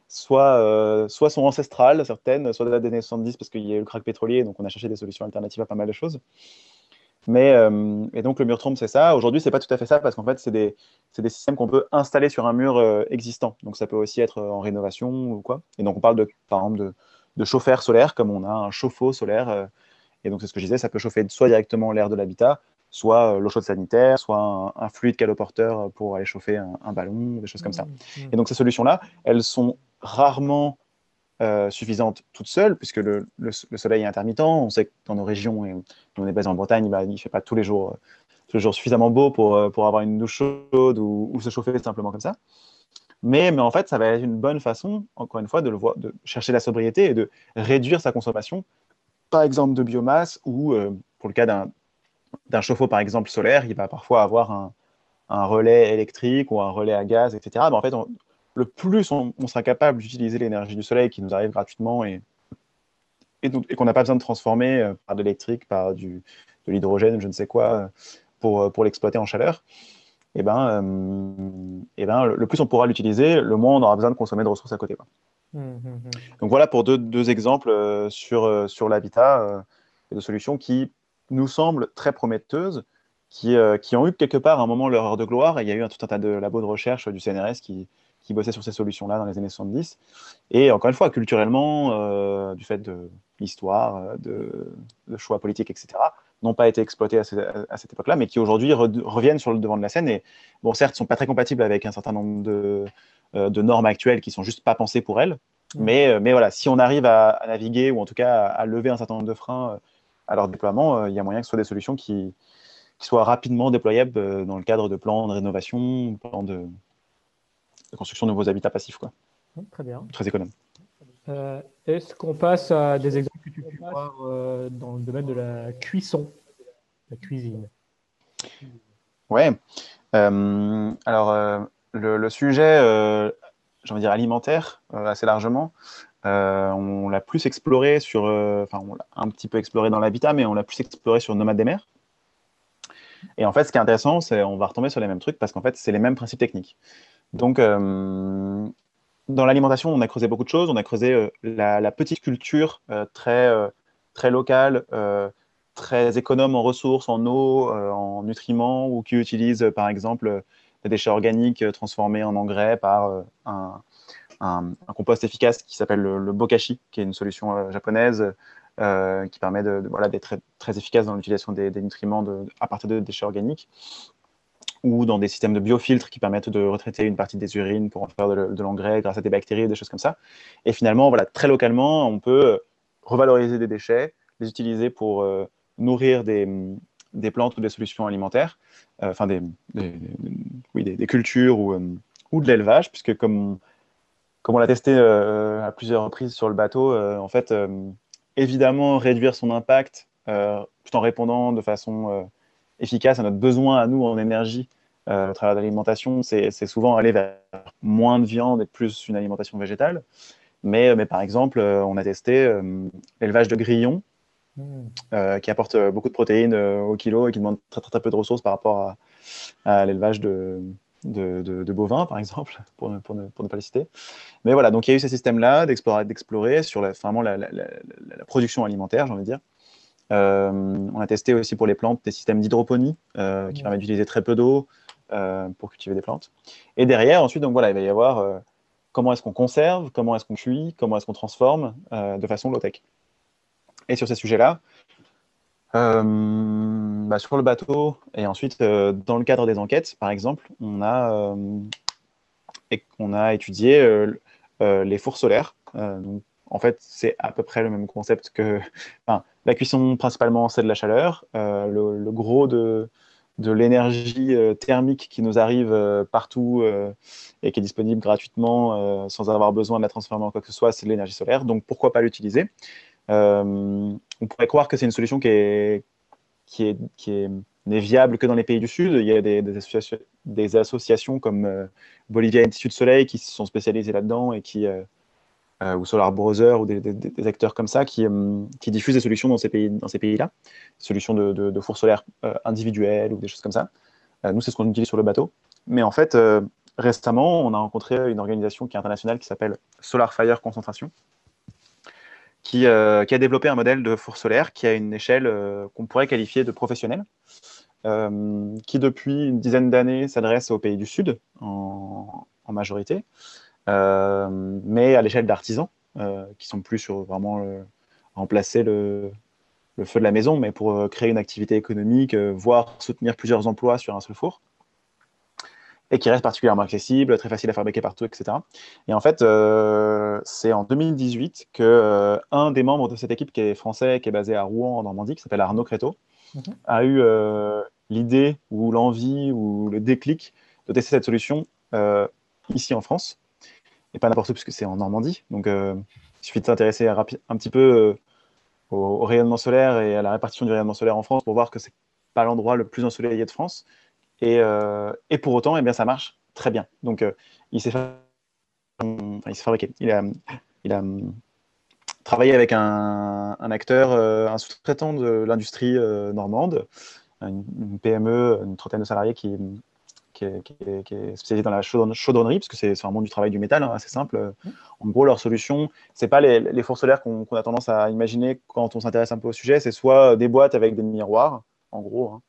Speaker 2: soit, soit sont ancestrales, certaines, soit des années 70 parce qu'il y a eu le crack pétrolier, donc on a cherché des solutions alternatives à pas mal de choses. Mais, euh, et donc le mur trompe, c'est ça. Aujourd'hui, c'est pas tout à fait ça parce qu'en fait, c'est des, systèmes qu'on peut installer sur un mur euh, existant. Donc ça peut aussi être en rénovation ou quoi. Et donc on parle de, par exemple de, de chauffeur solaire, comme on a un chauffe-eau solaire. Et donc c'est ce que je disais, ça peut chauffer soit directement l'air de l'habitat, soit l'eau chaude sanitaire, soit un, fluide caloporteur pour aller chauffer un, ballon, des choses comme ça. Mmh, mmh. Et donc ces solutions-là, elles sont rarement euh, suffisante toute seule, puisque le, soleil est intermittent. On sait que dans nos régions, et on est basé en Bretagne, bah, il ne fait pas tous les jours, suffisamment beau pour, euh, pour avoir une douche chaude ou, se chauffer simplement comme ça. Mais, mais, en fait, ça va être une bonne façon, encore une fois, de, le voir, de chercher la sobriété et de réduire sa consommation, par exemple de biomasse, ou euh, pour le cas d'un chauffe-eau, par exemple, solaire, il va parfois avoir un, relais électrique ou un relais à gaz, etc. Mais en fait, on, le plus on, sera capable d'utiliser l'énergie du soleil qui nous arrive gratuitement et, qu'on n'a pas besoin de transformer euh, par de l'électrique, par de l'hydrogène, je ne sais quoi, euh, pour, l'exploiter en chaleur, et eh ben, eh ben, le, plus on pourra l'utiliser, le moins on aura besoin de consommer de ressources à côté. Donc voilà pour deux, deux exemples sur, sur l'habitat et de solutions qui nous semblent très prometteuses, qui, qui, ont eu quelque part à un moment leur heure de gloire. Et il y a eu un, tout un tas de labos de recherche du CNRS qui, qui bossaient sur ces solutions-là dans les années 70. Et encore une fois, culturellement, euh, du fait de l'histoire, euh, de, choix politiques, etc., n'ont pas été exploités à, cette époque-là, mais qui aujourd'hui reviennent sur le devant de la scène et, bon, certes, sont pas très compatibles avec un certain nombre de, euh, de normes actuelles qui sont juste pas pensées pour elles. Mmh. Mais, mais voilà, si on arrive à, naviguer ou en tout cas à, lever un certain nombre de freins à leur déploiement, il y a moyen que ce soit des solutions qui, qui soient rapidement déployables dans le cadre de plans de rénovation, plans de, de construction de nouveaux habitats passifs. Quoi.
Speaker 1: Très bien.
Speaker 2: Très économe.
Speaker 1: Euh, est-ce qu'on passe à des exemples que tu peux voir euh, dans le domaine de la cuisson, la cuisine?
Speaker 2: Ouais. Euh, alors, le, sujet, j'ai envie de dire alimentaire, assez largement, on l'a plus exploré sur, enfin, on l'a un petit peu exploré dans l'habitat, mais on l'a plus exploré sur Nomade des mers. Et en fait, ce qui est intéressant, c'est on va retomber sur les mêmes trucs parce qu'en fait, c'est les mêmes principes techniques. Donc, dans l'alimentation, on a creusé beaucoup de choses. On a creusé euh, la, petite culture euh, très, très locale, très économe en ressources, en eau, en nutriments, ou qui utilise par exemple des déchets organiques transformés en engrais par un, compost efficace qui s'appelle le, bokashi, qui est une solution japonaise qui permet de, voilà, d'être très, efficace dans l'utilisation des, nutriments à partir de déchets organiques ou dans des systèmes de biofiltres qui permettent de retraiter une partie des urines pour en faire de, l'engrais grâce à des bactéries, des choses comme ça. Et finalement, voilà, très localement, on peut euh, revaloriser des déchets, les utiliser pour euh, nourrir des, des, plantes ou des solutions alimentaires, euh, enfin des, oui, des, cultures ou, ou de l'élevage, puisque comme, comme on l'a testé à plusieurs reprises sur le bateau, en fait, évidemment, réduire son impact tout en répondant de façon efficace à notre besoin à nous en énergie euh, à travers l'alimentation, c'est souvent aller vers moins de viande et plus une alimentation végétale. Mais, mais par exemple, euh, on a testé euh, l'élevage de grillons, hmm. qui apporte beaucoup de protéines au kilo et qui demande très, très, peu de ressources par rapport à, l'élevage de, de, bovins, par exemple, (laughs) pour ne, pour, ne, pour ne, pas les citer. Mais voilà, donc il y a eu ce système-là d'explorer sur la, vraiment la, la, la, production alimentaire, j'ai envie de dire, euh, on a testé aussi pour les plantes des systèmes d'hydroponie euh, qui permettent d'utiliser très peu d'eau euh, pour cultiver des plantes. Et derrière, ensuite, donc voilà, il va y avoir comment est-ce qu'on conserve, comment est-ce qu'on cuit, comment est-ce qu'on transforme de façon low-tech. Et sur ces sujets-là, bah, sur le bateau et ensuite dans le cadre des enquêtes, par exemple, on a, on a étudié les fours solaires. donc, en fait, c'est à peu près le même concept que. (laughs) La cuisson, principalement, c'est de la chaleur. Euh, le, gros de, l'énergie euh, thermique qui nous arrive euh, partout et qui est disponible gratuitement sans avoir besoin de la transformer en quoi que ce soit, c'est de l'énergie solaire. Donc, pourquoi pas l'utiliser? On pourrait croire que c'est une solution qui est, qui est, qui est n'est viable que dans les pays du Sud. Il y a des, associations, comme Bolivia Institute Soleil qui se sont spécialisées là-dedans et qui, euh, ou Solar Browser ou des, acteurs comme ça qui, euh, qui, diffusent des solutions dans ces pays, dans ces pays-là, solutions de, de, fours solaires euh, individuels ou des choses comme ça. nous, c'est ce qu'on utilise sur le bateau. Mais en fait, récemment, on a rencontré une organisation qui est internationale qui s'appelle Solar Fire Concentration, qui, a développé un modèle de four solaire qui a une échelle qu'on pourrait qualifier de professionnelle, qui depuis une dizaine d'années s'adresse aux pays du Sud en majorité, mais à l'échelle d'artisans, qui sont plus sur vraiment remplacer le, le feu de la maison, mais pour euh, créer une activité économique, euh, voire soutenir plusieurs emplois sur un seul four et qui reste particulièrement accessible, très facile à fabriquer partout, etc. Et en fait, euh, c'est en 2018 que un des membres de cette équipe qui est français, qui est basé à Rouen en Normandie, qui s'appelle Arnaud Créteau, mhm. a eu l'idée ou l'envie ou le déclic de tester cette solution ici en France, pas n'importe où puisque c'est en Normandie. Donc, il suffit de s'intéresser un petit peu au, rayonnement solaire et à la répartition du rayonnement solaire en France pour voir que c'est pas l'endroit le plus ensoleillé de France. Et, euh, et pour autant, eh bien, ça marche très bien. Donc, euh, il s'est il fabriqué. Il a, il a travaillé avec un, un acteur, euh, un sous-traitant de l'industrie normande, une, PME, une trentaine de salariés qui, qui est, spécialisé dans la chaudronnerie, parce que c'est un monde du travail du métal, hein, assez simple. Mmh. En gros, leur solution, c'est pas les, les, fours solaires qu'on a tendance à imaginer quand on s'intéresse un peu au sujet, c'est soit des boîtes avec des miroirs, en gros, hein,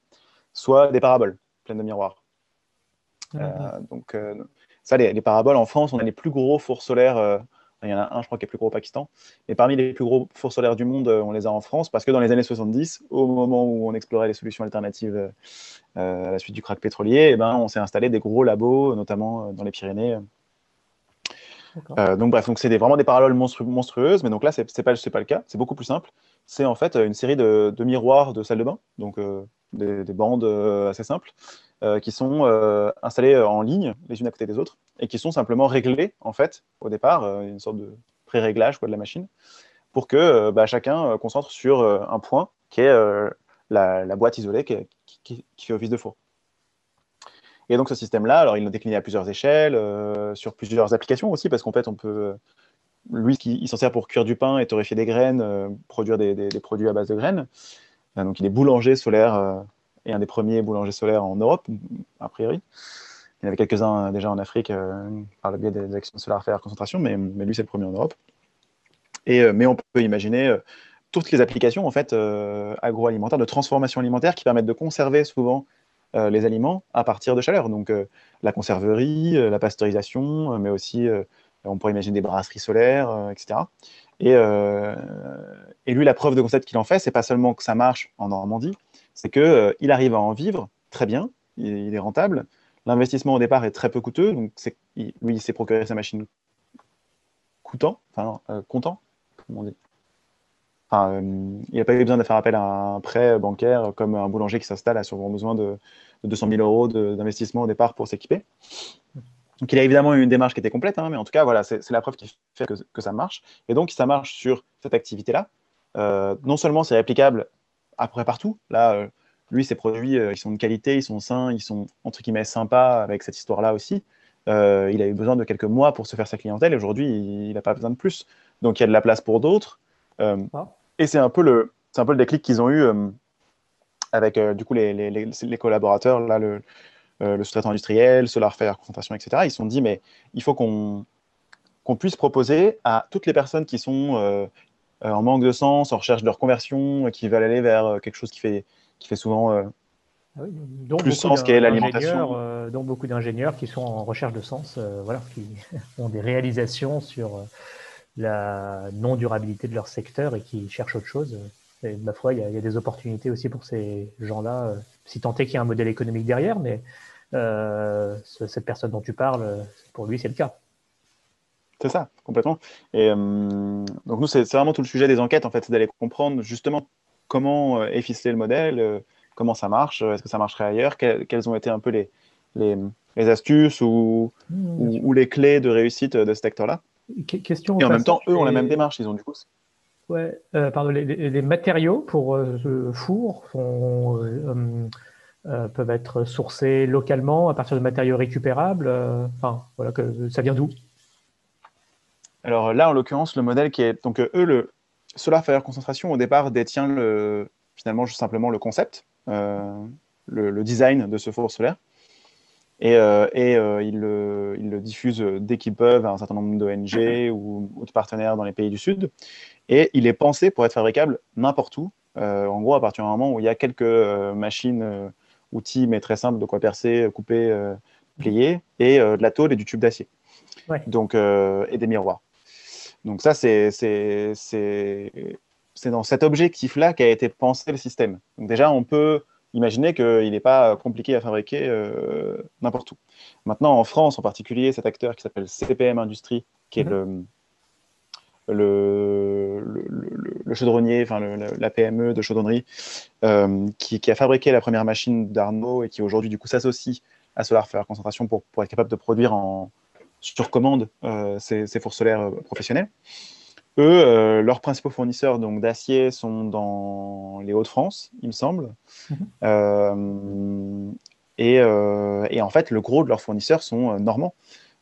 Speaker 2: soit des paraboles pleines de miroirs. Mmh. Euh, donc, euh, ça, les, les, paraboles, en France, on a les plus gros fours solaires euh, il y en a un, je crois, qui est plus gros au Pakistan. Mais parmi les plus gros fours solaires du monde, euh, on les a en France parce que dans les années 70, au moment où on explorait les solutions alternatives euh, à la suite du crack pétrolier, eh ben, on s'est installé des gros labos, notamment euh, dans les Pyrénées. donc bref, donc c'est vraiment des parallèles monstrueuses, mais donc là c'est pas pas le cas, c'est beaucoup plus simple. C'est en fait une série de, miroirs de salle de bain, donc des, des, bandes assez simples, euh, qui sont euh, installés euh, en ligne, les unes à côté des autres, et qui sont simplement réglés, en fait, au départ, une sorte de pré-réglage de la machine, pour que bah, chacun concentre sur un point qui est la, boîte isolée qui, fait office de four. Et donc ce système-là, alors il est décliné à plusieurs échelles, sur plusieurs applications aussi, parce qu'en fait on peut, lui il s'en sert pour cuire du pain et torréfier des graines, produire des, produits à base de graines. Donc il est boulanger solaire et un des premiers boulangers solaires en Europe, a priori. Il y en avait quelques-uns euh, déjà en Afrique euh, par le biais des actions solaires faire concentration, mais, lui, c'est le premier en Europe. Euh, mais on peut imaginer toutes les applications en fait, agroalimentaires, de transformation alimentaire qui permettent de conserver souvent les aliments à partir de chaleur. Donc la conserverie, la pasteurisation, mais aussi on pourrait imaginer des brasseries solaires, etc. Et, et, lui, la preuve de concept qu'il en fait, c'est pas seulement que ça marche en Normandie, c'est qu'il euh, arrive à en vivre très bien, il, est rentable. L'investissement au départ est très peu coûteux, donc lui, il s'est procuré sa machine coûtant, enfin euh, content, comment on dit. Euh, il n'a pas eu besoin de faire appel à un prêt bancaire comme un boulanger qui s'installe a sûrement besoin de, 200 000 euros d'investissement au départ pour s'équiper. Donc il a évidemment eu une démarche qui était complète, hein, mais en tout cas, voilà, c'est la preuve qui fait que, que, ça marche. Et donc, ça marche sur cette activité-là. non seulement c'est réplicable après partout. Là, euh, lui, ses produits, euh, ils sont de qualité, ils sont sains, ils sont entre guillemets sympas avec cette histoire-là aussi. Euh, il a eu besoin de quelques mois pour se faire sa clientèle. Aujourd'hui, il n'a pas besoin de plus. Donc, il y a de la place pour d'autres. Ah. Et c'est un peu le, un peu le déclic qu'ils ont eu avec du coup les, les, les, collaborateurs, là, le, le sous-traitant industriel, Solar Fair, concentration, etc. Ils se sont dit, mais il faut qu'on qu'on puisse proposer à toutes les personnes qui sont euh, en manque de sens, en recherche de reconversion, euh, qui veulent aller vers euh, quelque chose qui fait, qui fait souvent ah plus sens qu'est l'alimentation.
Speaker 1: donc beaucoup d'ingénieurs qui sont en recherche de sens, voilà, qui (laughs) ont des réalisations sur la non-durabilité de leur secteur et qui cherchent autre chose. Et ma foi, il y, a, des opportunités aussi pour ces gens-là, si tant est qu'il y a un modèle économique derrière, mais cette personne dont tu parles, pour lui, c'est le cas.
Speaker 2: C'est ça, complètement. Et euh, donc nous, c'est vraiment tout le sujet des enquêtes, en fait, c'est d'aller comprendre justement comment euh, est ficelé le modèle, euh, comment ça marche, est-ce que ça marcherait ailleurs, quelles ont été un peu les, les, astuces ou, mmh, ou, les clés de réussite de ce secteur-là.
Speaker 1: Question
Speaker 2: Et en même temps, eux ont la même démarche, ils ont du coup.
Speaker 1: Ouais, pardon, les, matériaux pour ce four peuvent être sourcés localement à partir de matériaux récupérables. Enfin, voilà, que, ça vient d'où?
Speaker 2: Alors là, en l'occurrence, le modèle qui est. Donc, eux, le Solar Fire Concentration, au départ, détient le, finalement juste simplement le concept, euh, le, design de ce four solaire. Et, ils, le, diffusent dès qu'ils peuvent à un certain nombre d'ONG ou, ou, de partenaires dans les pays du Sud. Et il est pensé pour être fabricable n'importe où. en gros, à partir du moment où il y a quelques machines, outils, mais très simples, de quoi percer, couper, plier, et de la tôle et du tube d'acier. Donc, et des miroirs. Donc ça, c'est dans cet objectif-là qu'a été pensé le système. Donc déjà, on peut imaginer qu'il n'est pas compliqué à fabriquer euh, n'importe où. Maintenant, en France en particulier, cet acteur qui s'appelle CPM Industrie, qui est mhm. le, le, le, chaudronnier, enfin la PME de chaudronnerie, euh, qui, a fabriqué la première machine d'Arnaud et qui aujourd'hui du coup s'associe à Solar Concentration pour, pour être capable de produire en, sur commande euh, ces, fours solaires euh, professionnels. Eux, euh, leurs principaux fournisseurs donc d'acier sont dans les Hauts-de-France, il me semble. Mhm. et, en fait, le gros de leurs fournisseurs sont normands.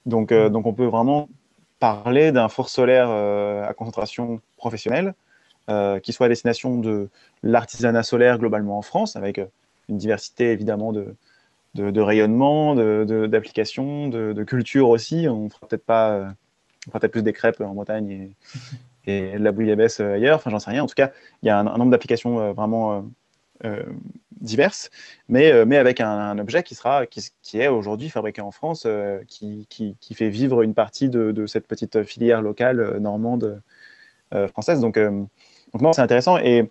Speaker 2: Donc, mhm. donc on peut vraiment parler d'un four solaire à concentration professionnelle qui soit à destination de l'artisanat solaire globalement en France, avec une diversité évidemment de, de, rayonnement, d'application, de, de, culture aussi. On fera peut-être pas, euh, on fera peut-être plus des crêpes en Bretagne et, la bouillabaisse euh, ailleurs. Enfin, j'en sais rien. En tout cas, il y a un, nombre d'applications euh, vraiment diverses, mais, avec un, objet qui, est aujourd'hui fabriqué en France, qui, fait vivre une partie de, cette petite filière locale normande française. Donc, non, c'est intéressant. Et,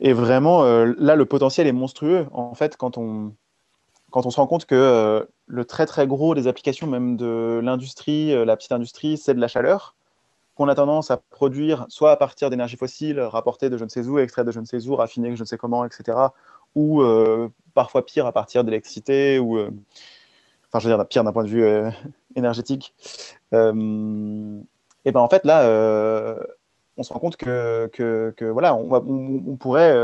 Speaker 2: vraiment, là, le potentiel est monstrueux. En fait, quand on, se rend compte que euh, le très très gros des applications, même de l'industrie, euh, la petite industrie, c'est de la chaleur, qu'on a tendance à produire soit à partir d'énergie fossile, rapportée de je ne sais où, extraite de je ne sais où, raffinée je ne sais comment, etc., ou euh, parfois pire à partir d'électricité, ou enfin je veux dire pire d'un point de vue énergétique. et ben en fait là, on se rend compte que, que, voilà, on, on pourrait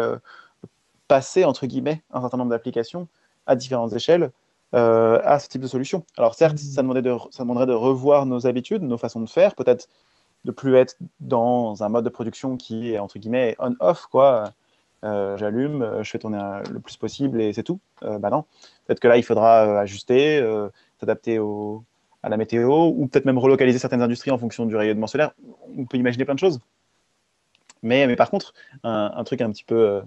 Speaker 2: passer entre guillemets un certain nombre d'applications à différentes échelles euh, à ce type de solution. Alors certes, ça, demanderait de, ça demanderait de revoir nos habitudes, nos façons de faire, peut-être de plus être dans un mode de production qui est entre guillemets on-off, quoi. Euh, j'allume, je fais tourner le plus possible et c'est tout. Euh, bah non. Peut-être que là, il faudra ajuster, s'adapter à la météo, ou peut-être même relocaliser certaines industries en fonction du rayonnement solaire. On peut imaginer plein de choses. Mais, mais par contre, un, truc un petit peu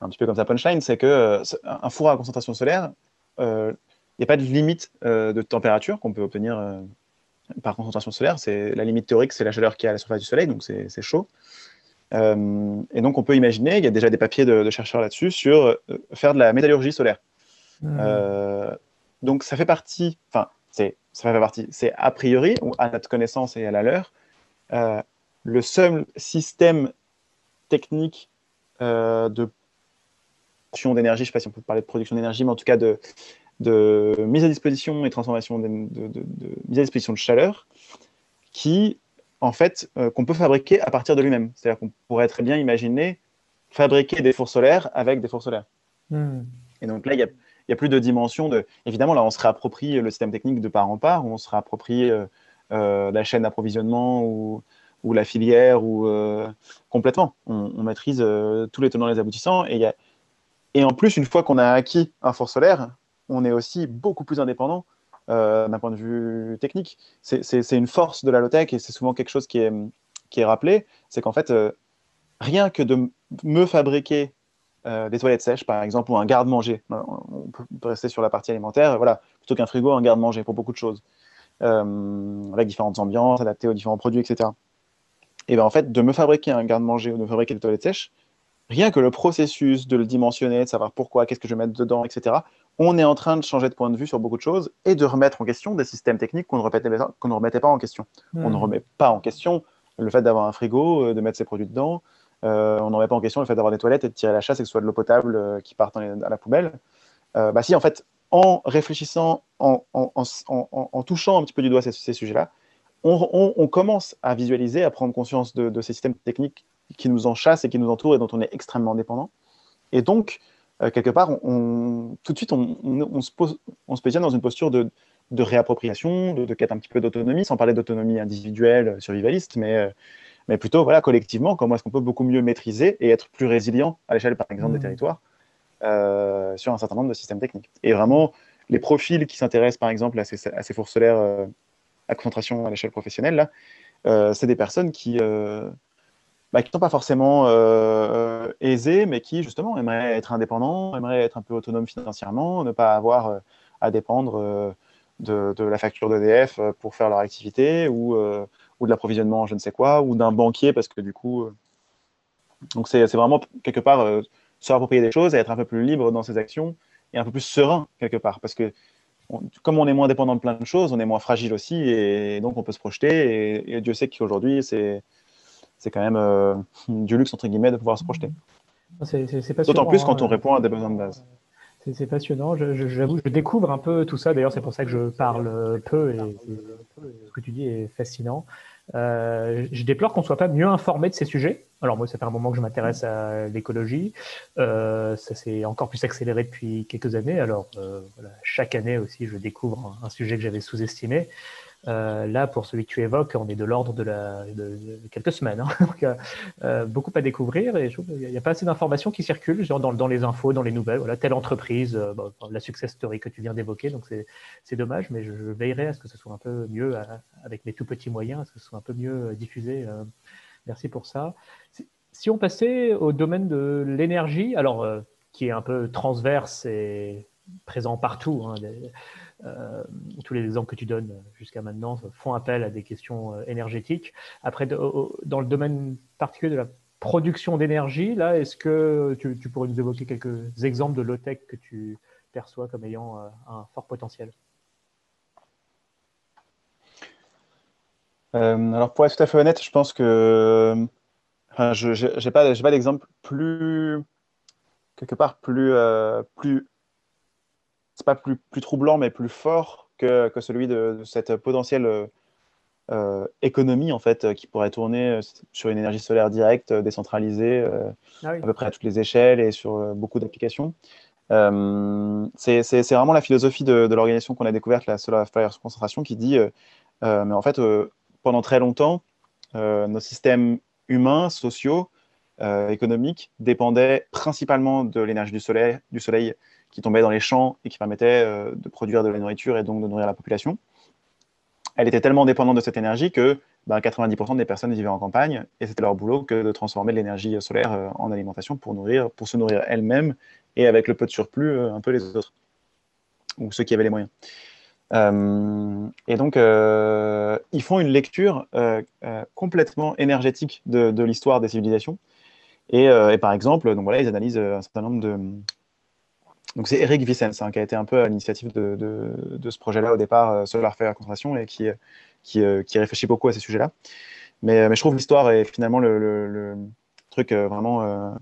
Speaker 2: un petit peu comme ça punchline, c'est que euh, un four à concentration solaire, il euh, n'y a pas de limite euh, de température qu'on peut obtenir par concentration solaire. C'est la limite théorique, c'est la chaleur qui est à la surface du Soleil, donc c'est chaud. et donc on peut imaginer, il y a déjà des papiers de, chercheurs là-dessus sur faire de la métallurgie solaire. Mmh. donc ça fait partie, enfin c'est ça fait partie, c'est a priori ou à notre connaissance et à la leur le seul système technique de d'énergie, je ne sais pas si on peut parler de production d'énergie, mais en tout cas de, de mise à disposition et transformation de, de, mise à disposition de chaleur, qui, en fait, euh, qu'on peut fabriquer à partir de lui-même. C'est-à-dire qu'on pourrait très bien imaginer fabriquer des fours solaires avec des fours solaires. Hmm. Et donc là, il n'y a, plus de dimension de. Évidemment, là, on se réapproprie le système technique de part en part, on se réapproprie euh, euh, la chaîne d'approvisionnement ou, ou, la filière ou complètement. On, on maîtrise tous les tenants et les aboutissants y a et en plus, une fois qu'on a acquis un four solaire, on est aussi beaucoup plus indépendant euh, d'un point de vue technique. C'est une force de la low-tech et c'est souvent quelque chose qui est, qui est rappelé, c'est qu'en fait, euh, rien que de me fabriquer euh, des toilettes sèches, par exemple, ou un garde-manger, on peut rester sur la partie alimentaire, voilà, plutôt qu'un frigo, un garde-manger pour beaucoup de choses, avec différentes ambiances, adaptées aux différents produits, etc. Et bien en fait, de me fabriquer un garde-manger ou de me fabriquer des toilettes sèches, rien que le processus de le dimensionner, de savoir pourquoi, qu'est-ce que je vais mettre dedans, etc., on est en train de changer de point de vue sur beaucoup de choses et de remettre en question des systèmes techniques qu'on ne, remettait pas en question. On ne hmm. remet pas en question le fait d'avoir un frigo, euh, de mettre ses produits dedans. Euh, on ne remet pas en question le fait d'avoir des toilettes et de tirer la chasse et que ce soit de l'eau potable euh, qui parte à la poubelle. bah si, en fait, en réfléchissant, en, touchant un petit peu du doigt ces, sujets-là, on, commence à visualiser, à prendre conscience de, de ces systèmes techniques qui nous en chasse et qui nous entoure et dont on est extrêmement dépendant. Et donc, euh, quelque part, on, tout de suite, on, on, se pose, on se positionne dans une posture de, de réappropriation, de, quête un petit peu d'autonomie, sans parler d'autonomie individuelle, survivaliste, mais, euh, mais plutôt voilà, collectivement, comment est-ce qu'on peut beaucoup mieux maîtriser et être plus résilient à l'échelle, par exemple, des mmh. territoires euh, sur un certain nombre de systèmes techniques. Et vraiment, les profils qui s'intéressent par exemple à ces, à ces fours solaires à concentration à l'échelle professionnelle, là, c'est des personnes qui bah, qui ne sont pas forcément aisées, mais qui justement aimeraient être indépendants, aimeraient être un peu autonomes financièrement, ne pas avoir à dépendre de, de, la facture d'EDF pour faire leur activité ou, ou de l'approvisionnement je ne sais quoi, ou d'un banquier parce que du coup. donc c'est vraiment quelque part se approprier des choses et être un peu plus libre dans ses actions et un peu plus serein quelque part. Parce que comme on est moins dépendant de plein de choses, on est moins fragile aussi et donc on peut se projeter. Et, Dieu sait qu'aujourd'hui, c'est quand même euh, (laughs) du luxe, entre guillemets, de pouvoir se projeter. D'autant plus quand on hein. répond à des besoins de base.
Speaker 1: C'est passionnant. J'avoue, je, je, découvre un peu tout ça. D'ailleurs, c'est pour ça que je parle peu et ce que tu dis est fascinant. Euh, je déplore qu'on ne soit pas mieux informé de ces sujets. Alors moi, ça fait un moment que je m'intéresse à l'écologie. Euh, ça s'est encore plus accéléré depuis quelques années. Alors euh, voilà, chaque année aussi, je découvre un, un sujet que j'avais sous-estimé. Euh, là, pour celui que tu évoques, on est de l'ordre de, de, quelques semaines. Hein. (laughs) Donc, euh, beaucoup à découvrir et il n'y a pas assez d'informations qui circulent genre dans, les infos, dans les nouvelles. Voilà, telle entreprise, euh, la success story que tu viens d'évoquer. Donc, c'est dommage, mais je, veillerai à ce que ce soit un peu mieux, avec mes tout petits moyens, à ce que ce soit un peu mieux diffusé. merci pour ça. Si, si, on passait au domaine de l'énergie, alors qui est un peu transverse et présent partout. Hein, euh, tous les exemples que tu donnes jusqu'à maintenant font appel à des questions euh, énergétiques. Après, dans le domaine particulier de la production d'énergie, là, est-ce que tu, pourrais nous évoquer quelques exemples de low-tech que tu perçois comme ayant euh, un fort potentiel?
Speaker 2: Alors, pour être tout à fait honnête, je pense que je n'ai pas, pas d'exemple plus, quelque part, plus, plus c'est pas plus, plus troublant, mais plus fort que, que celui de, cette potentielle euh, euh, économie en fait qui pourrait tourner euh, sur une énergie solaire directe, décentralisée, ah à peu près à toutes les échelles et sur beaucoup d'applications. c'est vraiment la philosophie de, de l'organisation qu'on a découverte, la Solar Fire Concentration, qui dit, mais en fait, pendant très longtemps, nos systèmes humains, sociaux, économiques dépendaient principalement de l'énergie du soleil, du soleil qui tombait dans les champs et qui permettait euh, de produire de la nourriture et donc de nourrir la population. Elle était tellement dépendante de cette énergie que 90% bah, des personnes vivaient en campagne et c'était leur boulot que de transformer l'énergie solaire euh, en alimentation pour, nourrir, pour se nourrir elles-mêmes et avec le peu de surplus, euh, un peu les autres, ou ceux qui avaient les moyens. et donc, ils font une lecture complètement énergétique de, l'histoire des civilisations. Et, et, par exemple, donc voilà, ils analysent un certain nombre de, donc c'est Eric Vicens hein, qui a été un peu à l'initiative de, de, ce projet-là au départ, euh, Solar Fair Concentration, et qui, qui, euh, qui, réfléchit beaucoup à ces sujets-là. Mais, mais, je trouve l'histoire est finalement le, le, truc euh, vraiment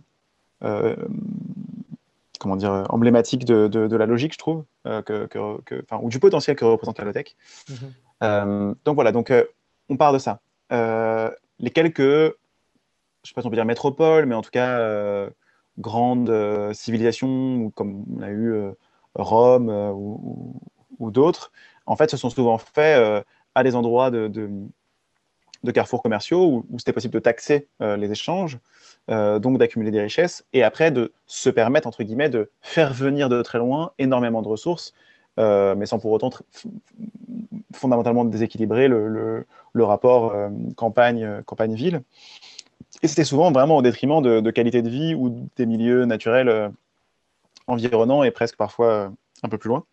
Speaker 2: comment dire, emblématique de, de, la logique, je trouve, que, que, ou du potentiel que représente la low mm-hmm. donc voilà, donc on part de ça. les quelques, je ne sais pas si on peut dire métropole, mais en tout cas grandes euh, civilisations, comme on a eu euh, Rome euh, ou, d'autres, en fait, se sont souvent faits à des endroits de, de, carrefours commerciaux où, c'était possible de taxer les échanges, donc d'accumuler des richesses, et après de se permettre, entre guillemets, de faire venir de très loin énormément de ressources, mais sans pour autant fondamentalement déséquilibrer le, le, rapport campagne-ville. Et c'était souvent vraiment au détriment de, qualité de vie ou des milieux naturels euh, environnants et presque parfois euh, un peu plus loin.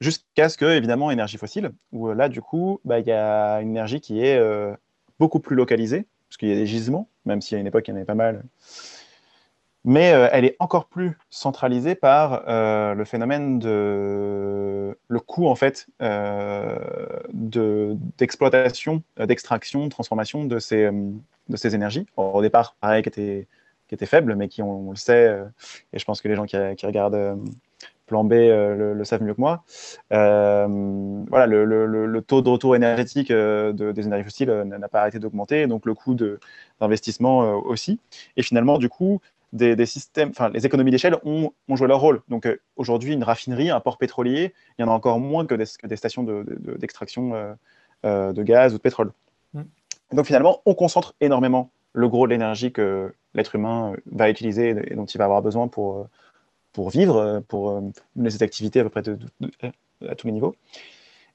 Speaker 2: Jusqu'à ce que, évidemment, énergie fossile, où euh, là, du coup, bah, il y a une énergie qui est beaucoup plus localisée, parce qu'il y a des gisements, même si à une époque, il y en avait pas mal. Mais elle est encore plus centralisée par le phénomène de le coût en fait d'exploitation, d'extraction, de transformation de ces, de ces énergies. au départ, pareil, qui étaient, qui étaient faibles, mais qui, on, le sait, euh, et je pense que les gens qui, regardent euh, Plan B euh, le, savent mieux que moi. voilà, le, taux de retour énergétique de, des énergies fossiles n'a pas arrêté d'augmenter, donc le coût d'investissement aussi. Et finalement, du coup, des, systèmes, enfin, les économies d'échelle ont, ont, joué leur rôle. Donc aujourd'hui, une raffinerie, un port pétrolier, il y en a encore moins que des, des stations d'extraction de, gaz ou de pétrole. Mm. Donc finalement, on concentre énormément le gros de l'énergie que l'être humain euh, va utiliser et dont il va avoir besoin pour, euh, pour vivre, pour mener cette activité à peu près à tous les niveaux.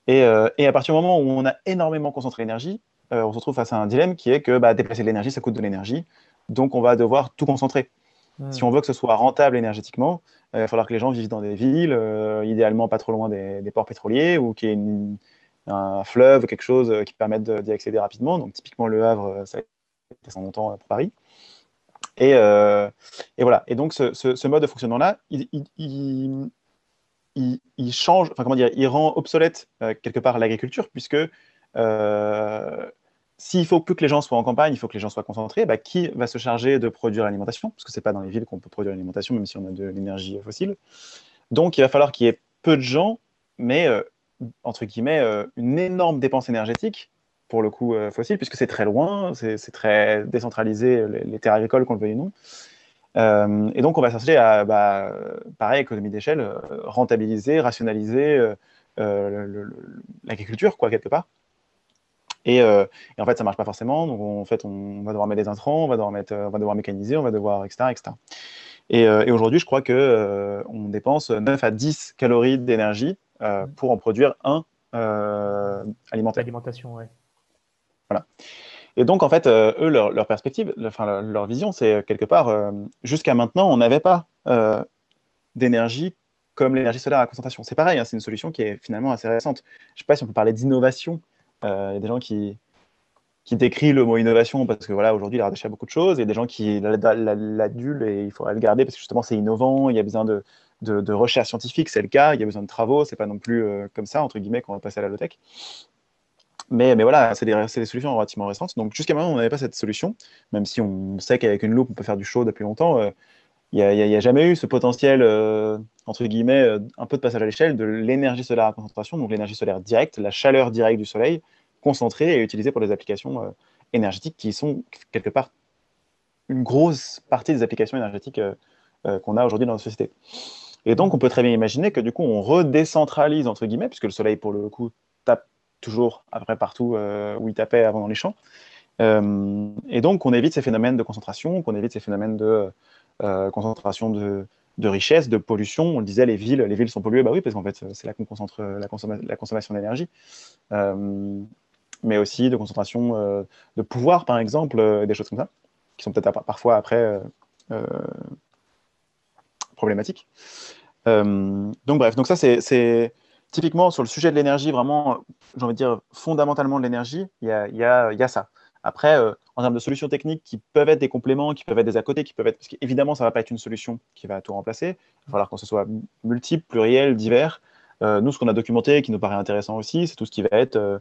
Speaker 2: Et, et, à partir du moment où on a énormément concentré l'énergie, on se retrouve face à un dilemme qui est que bah, déplacer de l'énergie, ça coûte de l'énergie. Donc on va devoir tout concentrer. Hmm. Si on veut que ce soit rentable énergétiquement, il va falloir que les gens vivent dans des villes, idéalement pas trop loin des, ports pétroliers, ou qu'il y ait un fleuve, quelque chose qui permette d'y accéder rapidement. Donc typiquement le Havre, ça va être longtemps pour Paris. Et, euh, voilà. Et donc, ce, mode de fonctionnement-là, il, change, enfin, comment dire, il rend obsolète euh, quelque part l'agriculture, puisque euh, s'il faut plus que les gens soient en campagne, il faut que les gens soient concentrés, bah, qui va se charger de produire l'alimentation? Parce que ce n'est pas dans les villes qu'on peut produire l'alimentation, même si on a de l'énergie fossile. Donc, il va falloir qu'il y ait peu de gens, mais, entre guillemets, une énorme dépense énergétique pour le coup euh, fossile, puisque c'est très loin, c'est très décentralisé, les, terres agricoles, qu'on le veuille ou non. Euh, et donc, on va chercher à, bah, pareil, économie d'échelle, euh, rentabiliser, rationaliser l'agriculture, quoi, quelque part. Et, en fait, ça marche pas forcément. Donc, en fait, on va devoir mettre des intrants, on va devoir, mettre, on va devoir mécaniser, on va devoir, etc. etc. Et, et aujourd'hui, je crois qu'on on dépense 9 à 10 calories d'énergie pour en produire un alimentaire.
Speaker 1: Alimentation, ouais.
Speaker 2: Voilà. Et donc, en fait, euh, eux, leur, perspective, enfin, leur, vision, c'est euh, quelque part, euh, jusqu'à maintenant, on n'avait pas d'énergie comme l'énergie solaire à concentration. C'est pareil, hein, c'est une solution qui est finalement assez récente. Je ne sais pas si on peut parler d'innovation. Il y a des gens qui, qui décrivent le mot innovation parce que voilà, aujourd'hui, il est rattaché à beaucoup de choses. Il y a des gens qui l'adulent et il faudrait le garder parce que justement, c'est innovant. Il y a besoin de, de, recherche scientifique, c'est le cas. Il y a besoin de travaux. C'est pas non plus comme ça, entre guillemets, qu'on va passer à la low-tech. Mais, mais voilà, c'est des, des, solutions relativement récentes. Donc jusqu'à maintenant, on n'avait pas cette solution, même si on sait qu'avec une loupe, on peut faire du chaud depuis longtemps. Euh, il n'y a, jamais eu ce potentiel, euh, entre guillemets, euh, un peu de passage à l'échelle de l'énergie solaire à concentration, donc l'énergie solaire directe, la chaleur directe du soleil, concentrée et utilisée pour des applications énergétiques qui sont quelque part une grosse partie des applications énergétiques qu'on a aujourd'hui dans notre société. Et donc, on peut très bien imaginer que du coup, on redécentralise, entre guillemets, puisque le soleil, pour le coup, tape toujours après partout euh, où il tapait avant dans les champs. Euh, et donc, on évite ces phénomènes de concentration, qu'on évite ces phénomènes de euh, concentration de, de, richesse, de pollution. On le disait, les villes, les villes sont polluées, bah oui, parce qu'en fait, c'est là qu'on concentre la, consommation d'énergie, mais aussi de concentration de pouvoir, par exemple, des choses comme ça, qui sont peut-être parfois après problématiques. donc bref, donc ça c'est typiquement, sur le sujet de l'énergie, vraiment, j'ai envie de dire fondamentalement de l'énergie, il y a, ça. Après, euh, en termes de solutions techniques qui peuvent être des compléments, qui peuvent être des à côté, qui peuvent être. Parce qu'évidemment, ça ne va pas être une solution qui va tout remplacer. Il va falloir que ce soit multiple, pluriel, divers. Euh, nous, ce qu'on a documenté, qui nous paraît intéressant aussi, c'est tout ce qui va être euh,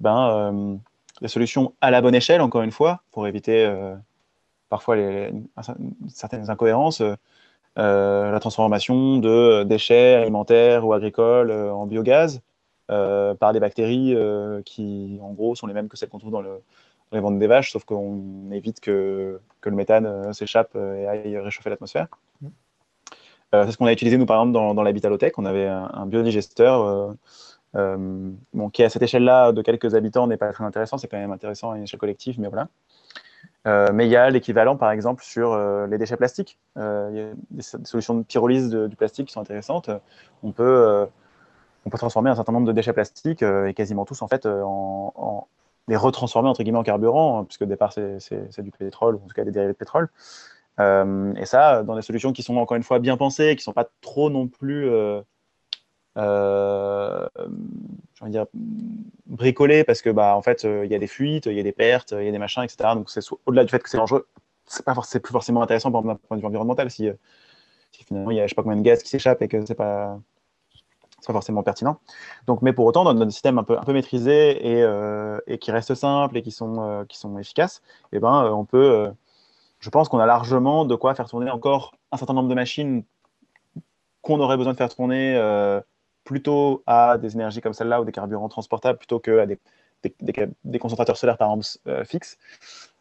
Speaker 2: ben, des solutions à la bonne échelle, encore une fois, pour éviter parfois certaines incohérences. Euh, la transformation de déchets alimentaires ou agricoles euh, en biogaz euh, par des bactéries qui, en gros, sont les mêmes que celles qu'on trouve dans, le, les ventres des vaches, sauf qu'on évite que, que, le méthane s'échappe et aille réchauffer l'atmosphère. Mmh. c'est ce qu'on a utilisé, nous, par exemple, dans, dans l'habitat low On avait un, biodigesteur bon, qui, à cette échelle-là, de quelques habitants, n'est pas très intéressant. C'est quand même intéressant à une échelle collective, mais voilà. Euh, mais il y a l'équivalent, par exemple, sur euh, les déchets plastiques. Euh, il y a des, solutions de pyrolyse du plastique qui sont intéressantes. On peut, on peut transformer un certain nombre de déchets plastiques et quasiment tous, en fait, en, les retransformer entre guillemets en carburant, hein, puisque au départ c'est du pétrole, ou en tout cas des dérivés de pétrole. et ça, dans des solutions qui sont encore une fois bien pensées, qui ne sont pas trop non plus euh, j'ai envie de dire, bricoler parce que bah, en fait, euh, il y a des fuites, il y a des pertes, il y a des machins, etc. Donc, c'est au-delà du fait que c'est dangereux, c'est pas plus forcément intéressant d'un point de vue environnemental si, euh, finalement il y a je sais pas combien de gaz qui s'échappent et que c'est pas pas forcément pertinent. Donc, mais pour autant, dans un système un peu, un peu maîtrisé et, euh, et qui reste simple et qui sont, euh, qui sont efficaces, eh ben, on peut, je pense qu'on a largement de quoi faire tourner encore un certain nombre de machines qu'on aurait besoin de faire tourner plutôt à des énergies comme celle-là ou des carburants transportables plutôt qu'à des, des, concentrateurs solaires par euh, fixes.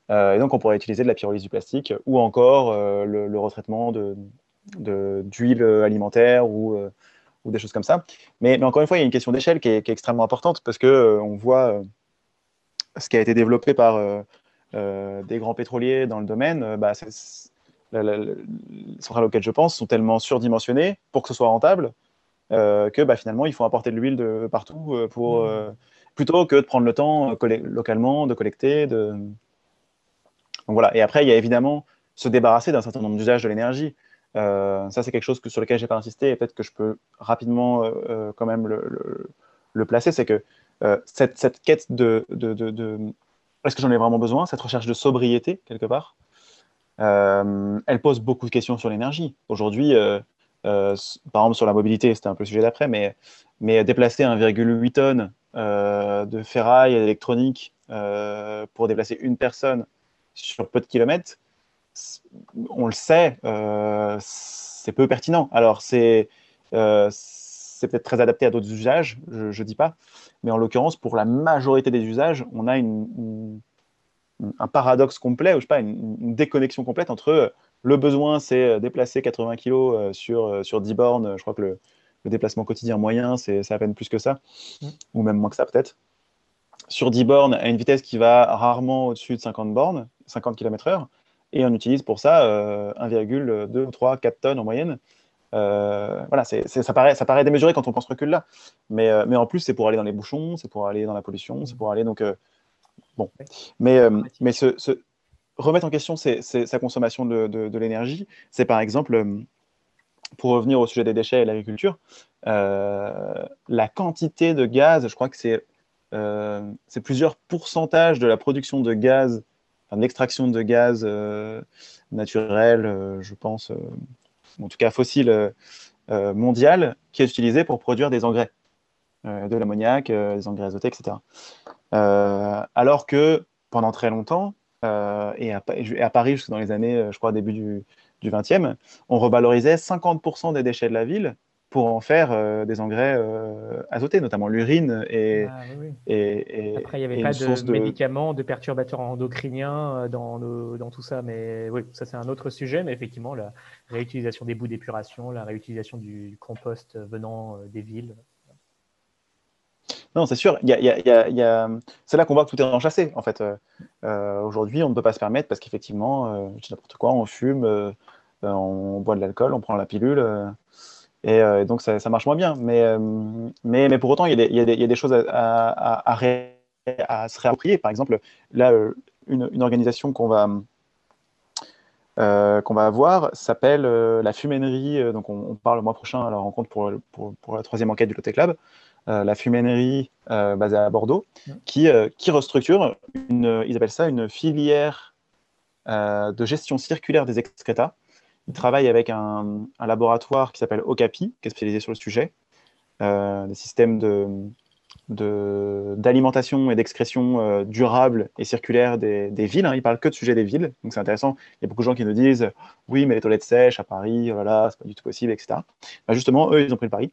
Speaker 2: Euh, et donc on pourrait utiliser de la pyrolyse du plastique ou encore euh, le, retraitement d'huile de, alimentaire ou, ou, des choses comme ça. Mais, mais, encore une fois, il y a une question d'échelle qui, qui, est extrêmement importante parce que on voit ce qui a été développé par des grands pétroliers dans le domaine. Bah, les centrales auxquelles je pense sont tellement surdimensionnées pour que ce soit rentable que bah, finalement, il faut apporter de l'huile de partout pour, mmh. plutôt que de prendre le temps localement de collecter. De... Donc voilà. Et après, il y a évidemment se débarrasser d'un certain nombre d'usages de l'énergie. Ça, c'est quelque chose que, sur lequel je n'ai pas insisté et peut-être que je peux rapidement quand même le, placer. C'est que cette, cette, quête de, est-ce que j'en ai vraiment besoin, cette recherche de sobriété, quelque part, euh, elle pose beaucoup de questions sur l'énergie. Aujourd'hui, euh, euh, par exemple sur la mobilité, c'était un peu le sujet d'après, mais, mais déplacer 1,8 tonnes de ferraille électronique pour déplacer une personne sur peu de kilomètres, on le sait, c'est peu pertinent. Alors, c'est peut-être très adapté à d'autres usages, je ne dis pas, mais en l'occurrence, pour la majorité des usages, on a une un paradoxe complet, ou je sais pas, une, déconnexion complète entre euh, le besoin, c'est euh, déplacer 80 kg euh, sur, sur 10 bornes. Je crois que le, déplacement quotidien moyen, c'est à peine plus que ça, mm. ou même moins que ça peut-être. Sur 10 bornes, à une vitesse qui va rarement au-dessus de 50 bornes, 50 km/h, et on utilise pour ça 1,2, 3, 4 tonnes en moyenne. voilà, ça, paraît, démesuré quand on pense recul là, mais, en plus, c'est pour aller dans les bouchons, c'est pour aller dans la pollution, c'est pour aller donc Bon, mais, euh, mais remettre en question sa consommation de, l'énergie, c'est par exemple, euh, pour revenir au sujet des déchets et l'agriculture, euh, la quantité de gaz, je crois que c'est plusieurs pourcentages de la production de gaz, enfin, l'extraction de gaz naturel, je pense, en tout cas fossile mondial, qui est utilisé pour produire des engrais, de l'ammoniac, des engrais azotés, etc. Euh, alors que pendant très longtemps, euh, et, à, Paris jusque dans les années, euh, je crois, début du, du 20e, on revalorisait 50% des déchets de la ville pour en faire des engrais azotés, notamment l'urine et,
Speaker 1: ah, et, Après, il n'y avait pas de, médicaments, de perturbateurs endocriniens dans, dans tout ça, mais oui, ça c'est un autre sujet, mais effectivement, la réutilisation des bouts d'épuration, la réutilisation du compost venant des villes,
Speaker 2: non, c'est sûr. Y y a, C'est là qu'on voit que tout est enchâssé, en fait. Euh, euh, aujourd'hui, on ne peut pas se permettre parce qu'effectivement, euh, n'importe quoi, on fume, on boit de l'alcool, on prend la pilule. Et, donc, ça, marche moins bien. Mais, mais, mais pour autant, il y, a des choses à, à, se réapproprier. Par exemple, là, une, organisation qu'on va, qu'on va avoir s'appelle la Fuménerie. donc, on, parle le mois prochain à la rencontre pour, pour, pour la troisième enquête du Lotec Lab. Euh, la fuménerie euh, basée à Bordeaux, qui, euh, qui restructure, une, ils appellent ça une filière de gestion circulaire des excrétas. Ils travaillent avec un, laboratoire qui s'appelle Okapi, qui est spécialisé sur le sujet, des systèmes d'alimentation et d'excrétion durable et circulaire des, villes. Hein. Ils parlent que de sujet des villes, donc c'est intéressant. Il y a beaucoup de gens qui nous disent oui, mais les toilettes sèches à Paris, voilà, c'est pas du tout possible, etc. Bah, justement, eux, ils ont pris le pari.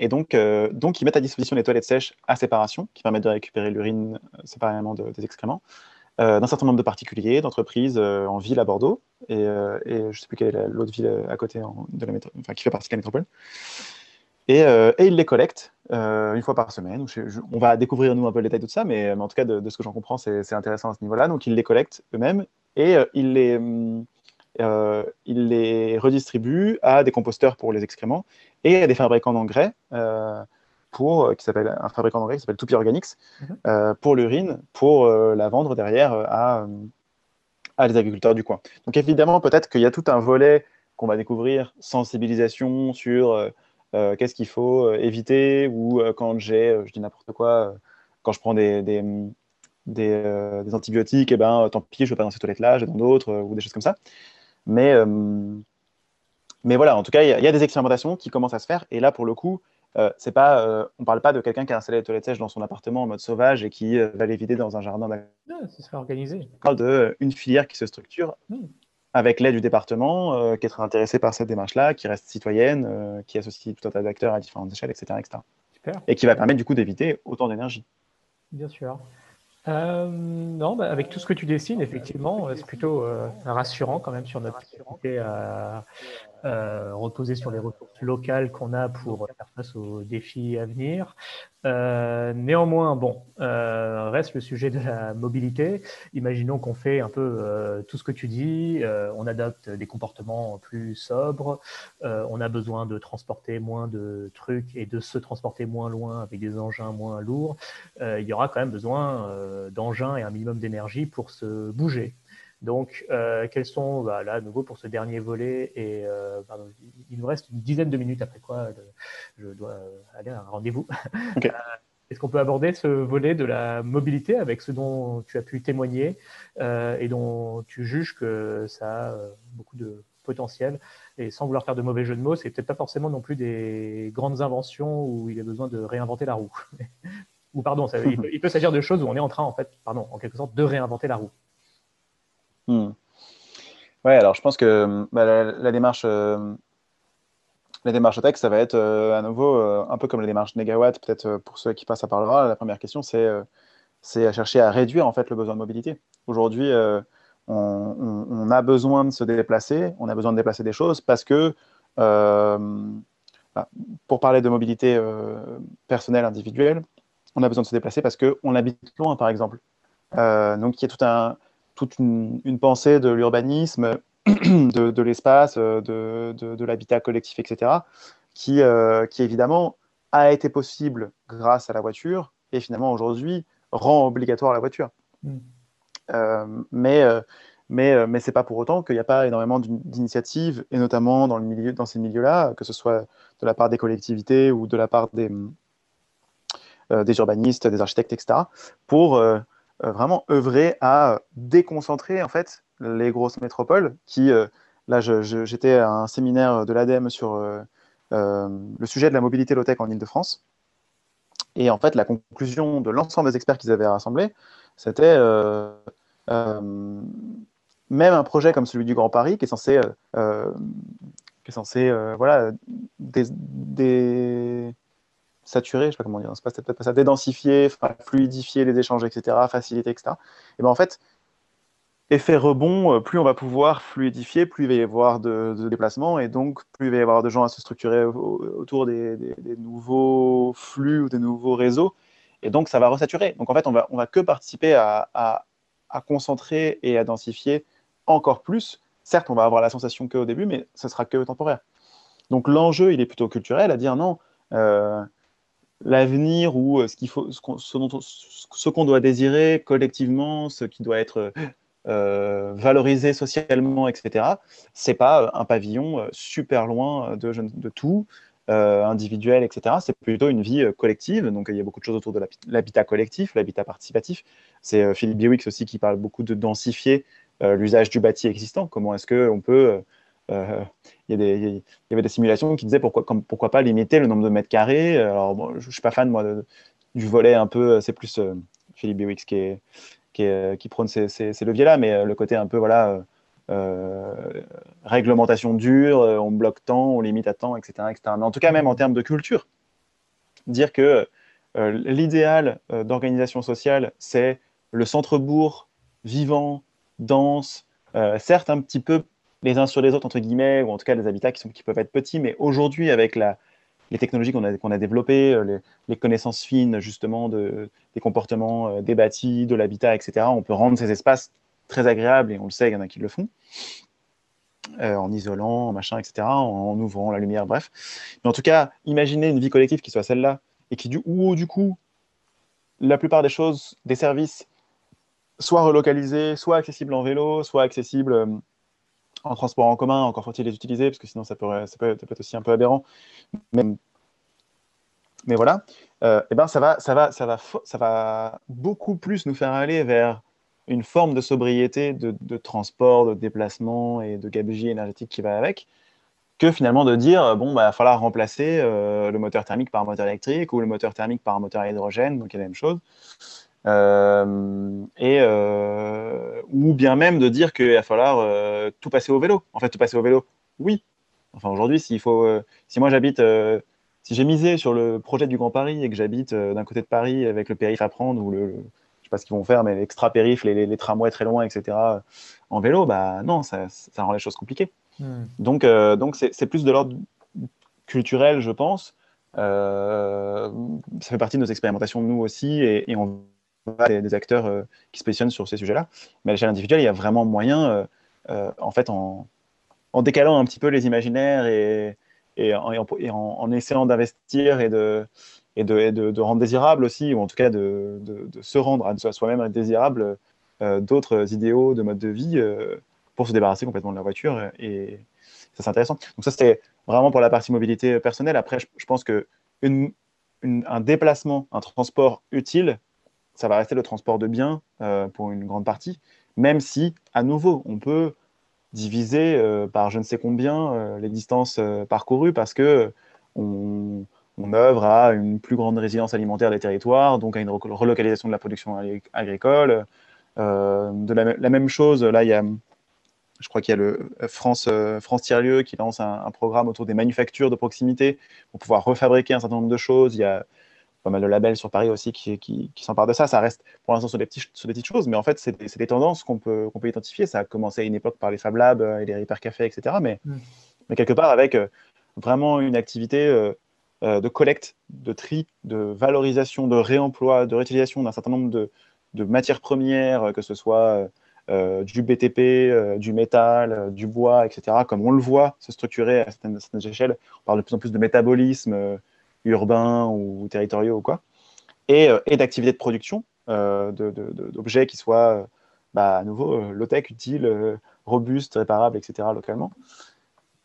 Speaker 2: Et donc, euh, ils mettent à disposition des toilettes sèches à séparation, qui permettent de récupérer l'urine euh, séparément des excréments, euh, d'un certain nombre de particuliers, d'entreprises en ville à Bordeaux, et, je ne sais plus quelle est l'autre ville à côté de la enfin, qui fait partie de la métropole. Et, ils les collectent une fois par semaine. on va découvrir, nous, un peu le détail de tout ça, mais, en tout cas, de, ce que j'en comprends, c'est intéressant à ce niveau-là. Donc, ils les collectent eux-mêmes et ils les hum, euh, il les redistribue à des composteurs pour les excréments et à des fabricants d'engrais, euh, pour, euh, qui s'appelle un fabricant d'engrais qui s'appelle Toupie Organics, mhm. pour l'urine, pour la vendre derrière à, à les agriculteurs du coin. Donc évidemment, peut-être qu'il y a tout un volet qu'on va découvrir, sensibilisation sur qu'est-ce qu'il faut éviter, ou quand j'ai, je dis n'importe quoi, quand je prends des, des, des, antibiotiques, et eh ben, tant pis, je ne vais pas dans ces toilettes-là, je vais dans d'autres, ou des choses comme ça. Mais, euh, mais voilà, en tout cas, il y, a des expérimentations qui commencent à se faire. Et là, pour le coup, euh, c'est pas, euh, on ne parle pas de quelqu'un qui a installé les toilettes sèches dans son appartement en mode sauvage et qui va les vider dans un jardin.
Speaker 1: Non, ce serait organisé.
Speaker 2: On parle d'une filière qui se structure hmm. avec l'aide du département, qui est très intéressée par cette démarche-là, qui reste citoyenne, qui associe tout un tas d'acteurs à différentes échelles, etc. etc. Super. Et qui va permettre du coup d'éviter autant d'énergie.
Speaker 1: Bien sûr. Euh, non, bah, avec tout ce que tu dessines, effectivement, euh, c'est plutôt euh, rassurant quand même sur notre capacité à reposer sur les ressources locales qu'on a pour faire face aux défis à venir. néanmoins, bon, euh, reste le sujet de la mobilité. Imaginons qu'on fait un peu euh, tout ce que tu dis, euh, on adopte des comportements plus sobres, on a besoin de transporter moins de trucs et de se transporter moins loin avec des engins moins lourds. il y aura quand même besoin d'engins et un minimum d'énergie pour se bouger. Donc, quels sont, bah, là, à nouveau pour ce dernier volet, et il nous reste une dizaine de minutes après quoi je dois aller à un rendez-vous. (laughs) Est-ce qu'on peut aborder ce volet de la mobilité avec ce dont tu as pu témoigner euh, et dont tu juges que ça a euh, beaucoup de potentiel? Et sans vouloir faire de mauvais jeu de mots, c'est peut-être pas forcément non plus des grandes inventions où il a besoin de réinventer la roue. (laughs) Ou pardon, (laughs) il peut, s'agir de choses où on est en train, en fait, pardon, en quelque sorte, de réinventer la roue.
Speaker 2: Hmm. Ouais, alors je pense que bah, la, démarche euh, la démarche tech, ça va être euh, à nouveau euh, un peu comme la démarche Negawatt, peut-être euh, pour ceux qui passent à parlera. La première question, c'est c'est à chercher à réduire en fait le besoin de mobilité. Aujourd'hui, on, a besoin de se déplacer, on a besoin de déplacer des choses parce que, bah, pour parler de mobilité personnelle, individuelle, on a besoin de se déplacer parce qu'on habite loin, par exemple. donc, il y a tout un, toute une pensée de l'urbanisme (clears throat) de, l'espace, euh, de, l'habitat collectif, etc., qui, euh, qui évidemment a été possible grâce à la voiture et finalement aujourd'hui rend obligatoire la voiture. Mm. Euh, mais mais, mais ce n'est pas pour autant qu'il n'y a pas énormément d'initiatives, et notamment dans, le milieu, dans ces milieux-là, que ce soit de la part des collectivités ou de la part des, des urbanistes, des architectes, etc., pour vraiment œuvrer à déconcentrer en fait les grosses métropoles, qui, euh, là, j'étais à un séminaire de l'ADEME sur euh, euh, le sujet de la mobilité low-tech en Ile-de-France. Et en fait, la conclusion de l'ensemble des experts qu'ils avaient rassemblés, c'était même un projet comme celui du Grand Paris, qui est censé, qui est censé voilà, des, saturer, je sais pas comment dire, c'est peut-être pas ça, dédensifier, fluidifier les échanges, etc., faciliter, etc. Et ben en fait, effet rebond, euh, plus on va pouvoir fluidifier, plus il va y avoir de, déplacements et donc plus il va y avoir de gens à se structurer autour des, nouveaux flux ou des nouveaux réseaux. Et donc ça va resaturer. Donc en fait, on va, on va que participer à, à, concentrer et à densifier encore plus. Certes, on va avoir la sensation qu'au début, mais ce sera que temporaire. Donc l'enjeu, il est plutôt culturel, à dire non. Euh, l'avenir ou euh, ce qu'il faut, ce qu'on doit désirer collectivement, ce qui doit être euh, valorisé socialement, etc. C'est pas euh, un pavillon super loin de, de tout, individuel, etc. C'est plutôt une vie collective. Donc il y a beaucoup de choses autour de l'habitat collectif, l'habitat participatif. C'est Philippe Biwix aussi qui parle beaucoup de densifier l'usage du bâti existant. Comment est-ce qu'on peut il, y il, y avait des simulations qui disaient pourquoi, pas limiter le nombre de mètres carrés. Alors, je ne suis pas fan moi, du volet un peu, c'est plus Philippe Biwix qui euh, prône ces, leviers-là, mais euh, le côté un peu voilà, euh, réglementation dure, on bloque tant, on limite à temps, etc., etc. Mais en tout cas, même en termes de culture, dire que l'idéal d'organisation sociale, c'est le centre-bourg vivant, dense, certes un petit peu les uns sur les autres, entre guillemets, ou en tout cas des habitats qui, sont, qui peuvent être petits, mais aujourd'hui, avec la, les technologies qu'on a, qu'on a développées, euh, les, connaissances fines justement de, des comportements euh, des bâtis, de l'habitat, etc. On peut rendre ces espaces très agréables et on le sait, il y en a qui le font. Euh, en isolant, en machin, etc., en, ouvrant la lumière, bref. Mais en tout cas, imaginez une vie collective qui soit celle-là, et qui, du, ou du coup, la plupart des choses, des services, soit relocalisés, soit accessibles en vélo, soit accessibles en transport en commun, encore faut-il les utiliser, parce que sinon ça, peut, être aussi un peu aberrant. Mais, voilà, euh, eh ben ça, va, ça, va, ça, va, ça va beaucoup plus nous faire aller vers une forme de sobriété de, transport, de déplacement et de gabegie énergétique qui va avec, que finalement de dire, bon, il bah, va falloir remplacer euh, le moteur thermique par un moteur électrique ou le moteur thermique par un moteur à hydrogène, donc il y a la même chose. Euh, et, euh, ou bien même de dire qu'il va falloir euh, tout passer au vélo. En fait, tout passer au vélo, oui. Enfin, aujourd'hui, s'il faut, si moi j'habite, si j'ai misé sur le projet du Grand Paris et que j'habite d'un côté de Paris avec le périph à prendre ou le, je sais pas ce qu'ils vont faire, mais l'extra périph, les, les, tramways très loin, etc. En vélo, bah non, ça, ça rend les choses compliquées. Hmm. Donc, donc c'est plus de l'ordre culturel, je pense, ça fait partie de nos expérimentations, nous aussi, et, et on des, acteurs qui se positionnent sur ces sujets-là. Mais à l'échelle individuelle, il y a vraiment moyen, en fait, en, décalant un petit peu les imaginaires et, en, essayant d'investir et de, rendre désirable aussi, ou en tout cas de, se rendre à soi-même désirable d'autres idéaux de mode de vie pour se débarrasser complètement de la voiture. Et ça, c'est intéressant. Donc ça, c'était vraiment pour la partie mobilité personnelle. Après, je, pense que déplacement, un transport utile, ça va rester le transport de biens euh, pour une grande partie, même si, à nouveau, on peut diviser euh, par je ne sais combien euh, les distances parcourues parce que on, œuvre à une plus grande résilience alimentaire des territoires, donc à une relocalisation de la production agricole. de la, même chose, là, il y a je crois qu'il y a le euh, France, euh, France Tiers-Lieu qui lance un, programme autour des manufactures de proximité pour pouvoir refabriquer un certain nombre de choses. Il y a pas mal de labels sur Paris aussi qui, qui, s'emparent de ça. Ça reste pour l'instant sur, des sur des petites choses, mais en fait, c'est des, tendances qu'on peut, qu'on peut identifier. Ça a commencé à une époque par les Fab Labs euh, et les Repair Café, etc. Mais, mm. mais quelque part, avec vraiment une activité de collecte, de tri, de valorisation, de réemploi, de réutilisation d'un certain nombre de, de matières premières, que ce soit euh, du BTP, euh, du métal, euh, du bois, etc., comme on le voit se structurer à certaines, échelles. On parle de plus en plus de métabolisme urbain ou territoriaux ou quoi, et, d'activités de production d'objets qui soient bah, à nouveau low-tech, utiles, robustes, réparables, etc., localement.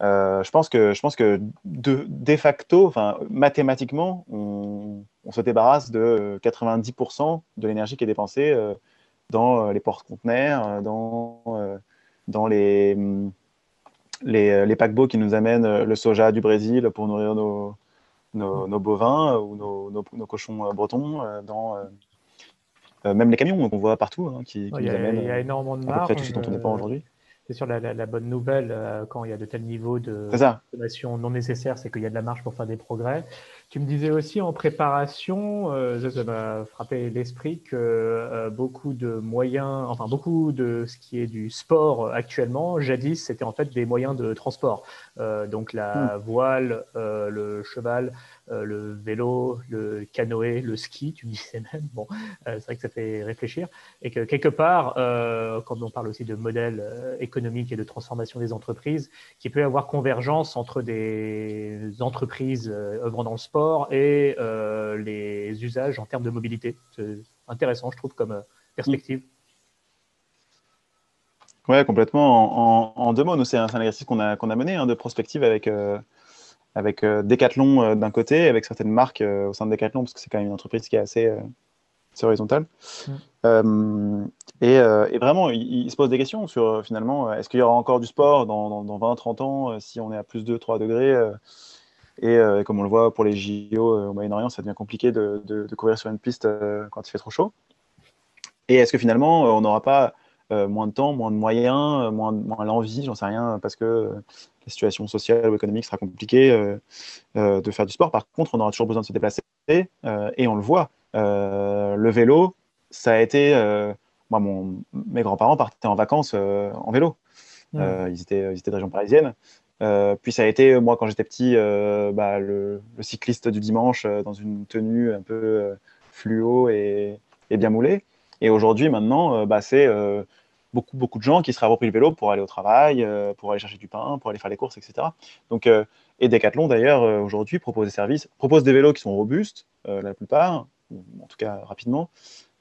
Speaker 2: je pense que, je pense que de, de facto, mathématiquement, on, on, se débarrasse de 90% de l'énergie qui est dépensée dans euh, les porte-conteneurs, euh, dans, euh, dans les, les, les, paquebots qui nous amènent le soja du Brésil pour nourrir nos, nos, bovins ou nos, nos cochons bretons, dans même les camions qu'on voit partout hein, qui,
Speaker 1: qui nous amènent. Il y a énormément de marques.
Speaker 2: tout ce dont on dépend aujourd'hui
Speaker 1: c'est sûr, la, la, bonne nouvelle quand il y a de tels niveaux de consommation non nécessaires, c'est qu'il y a de la marge pour faire des progrès. Tu me disais aussi en préparation, euh, ça m'a frappé l'esprit que euh, beaucoup de moyens, enfin beaucoup de ce qui est du sport actuellement, jadis c'était en fait des moyens de transport. Euh, donc la hmm. voile, le cheval, le vélo, le canoë, le ski, tu me disais même. Bon, c'est vrai que ça fait réfléchir et que quelque part, quand on parle aussi de modèles économiques et de transformation des entreprises, qu'il peut y avoir convergence entre des entreprises œuvrant dans le sport et euh, les usages en termes de mobilité. C'est intéressant, je trouve, comme euh, perspective.
Speaker 2: Oui, complètement. En, deux mots, c'est un, exercice qu'on a, mené hein, de prospective avec, euh, avec Decathlon d'un côté, avec certaines marques au sein de Decathlon, parce que c'est quand même une entreprise qui est assez, horizontale. Mm. Et, et, vraiment, il, se pose des questions sur finalement, est-ce qu'il y aura encore du sport dans, dans, 20-30 ans si on est à plus de 3 degrés euh, et comme on le voit pour les JO euh, au Moyen-Orient, ça devient compliqué de, courir sur une piste euh, quand il fait trop chaud. Et est-ce que finalement, on n'aura pas moins de temps, moins de moyens, moins, moins l'envie, j'en sais rien, parce que la situation sociale ou économique sera compliquée de faire du sport. Par contre, on aura toujours besoin de se déplacer et on le voit. le vélo, ça a été. moi, mon, mes grands-parents partaient en vacances en vélo. ils, étaient, ils étaient de région parisienne. Euh, puis ça a été, moi, quand j'étais petit, euh, bah, le, cycliste du dimanche euh, dans une tenue un peu fluo et, bien moulée. Et aujourd'hui, maintenant, bah, c'est beaucoup, beaucoup de gens qui se réapproprient le vélo pour aller au travail, pour aller chercher du pain, pour aller faire les courses, etc. Donc, et Decathlon, d'ailleurs, aujourd'hui, propose des services, propose des vélos qui sont robustes, la plupart, en tout cas rapidement,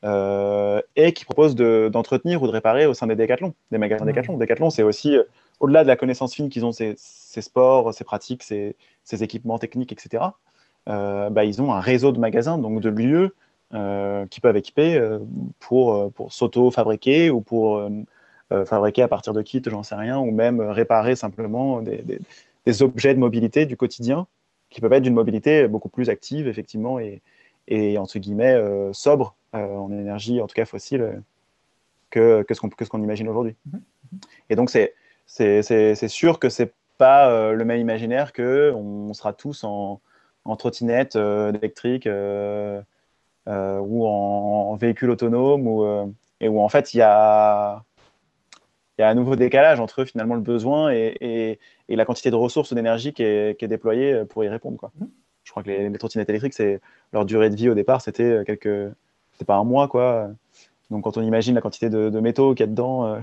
Speaker 2: et qui proposent d'entretenir ou de réparer au sein des Decathlon, des magasins mmh. Decathlon. Decathlon, c'est aussi au-delà de la connaissance fine qu'ils ont ces, sports, ces pratiques, ces, équipements techniques, etc., euh, bah, ils ont un réseau de magasins, donc de lieux euh, qui peuvent équiper euh, pour, pour s'auto-fabriquer ou pour fabriquer à partir de kits, j'en sais rien, ou même réparer simplement des, objets de mobilité du quotidien qui peuvent être d'une mobilité beaucoup plus active, effectivement, et, et entre guillemets sobre en énergie, en tout cas fossile, que, que ce qu'on imagine aujourd'hui. Mm-hmm. Et donc, c'est c'est sûr que c'est pas euh, le même imaginaire que on sera tous en, en trottinette euh, électrique euh, ou en, véhicule autonome ou, et où en fait il y a, y a un nouveau décalage entre finalement le besoin et, et, la quantité de ressources d'énergie qui est, qui est, déployée pour y répondre. Quoi. je crois que les, trottinettes électriques, c'est leur durée de vie au départ, c'était quelques, c'était pas un mois quoi. Donc quand on imagine la quantité de, métaux qu'il y a dedans,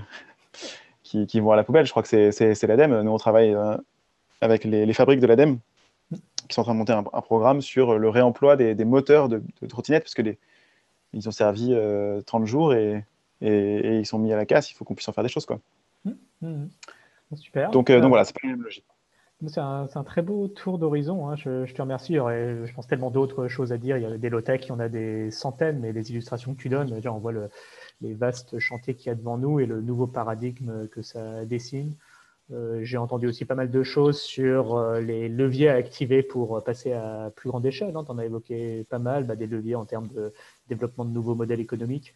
Speaker 2: qui, vont à la poubelle, je crois que c'est l'ADEME. Nous on travaille avec les, fabriques de l'ADEME qui sont en train de monter un, programme sur le réemploi des, moteurs de, trottinettes parce que les, ils ont servi 30 jours et, et, ils sont mis à la casse. Il faut qu'on puisse en faire des choses quoi. Mmh, mmh.
Speaker 1: Super.
Speaker 2: Donc, donc voilà, c'est pas la même logique.
Speaker 1: C'est un, très beau tour d'horizon. Hein. Je, te remercie. Il y aurait, je pense, tellement d'autres choses à dire. Il y a des low-tech, il y en a des centaines, mais les illustrations que tu donnes, déjà, on voit les vastes chantiers qu'il y a devant nous et le nouveau paradigme que ça dessine. Euh, j'ai entendu aussi pas mal de choses sur euh, les leviers à activer pour passer à plus grande échelle. Hein. Tu en as évoqué pas mal, bah, des leviers en termes de développement de nouveaux modèles économiques.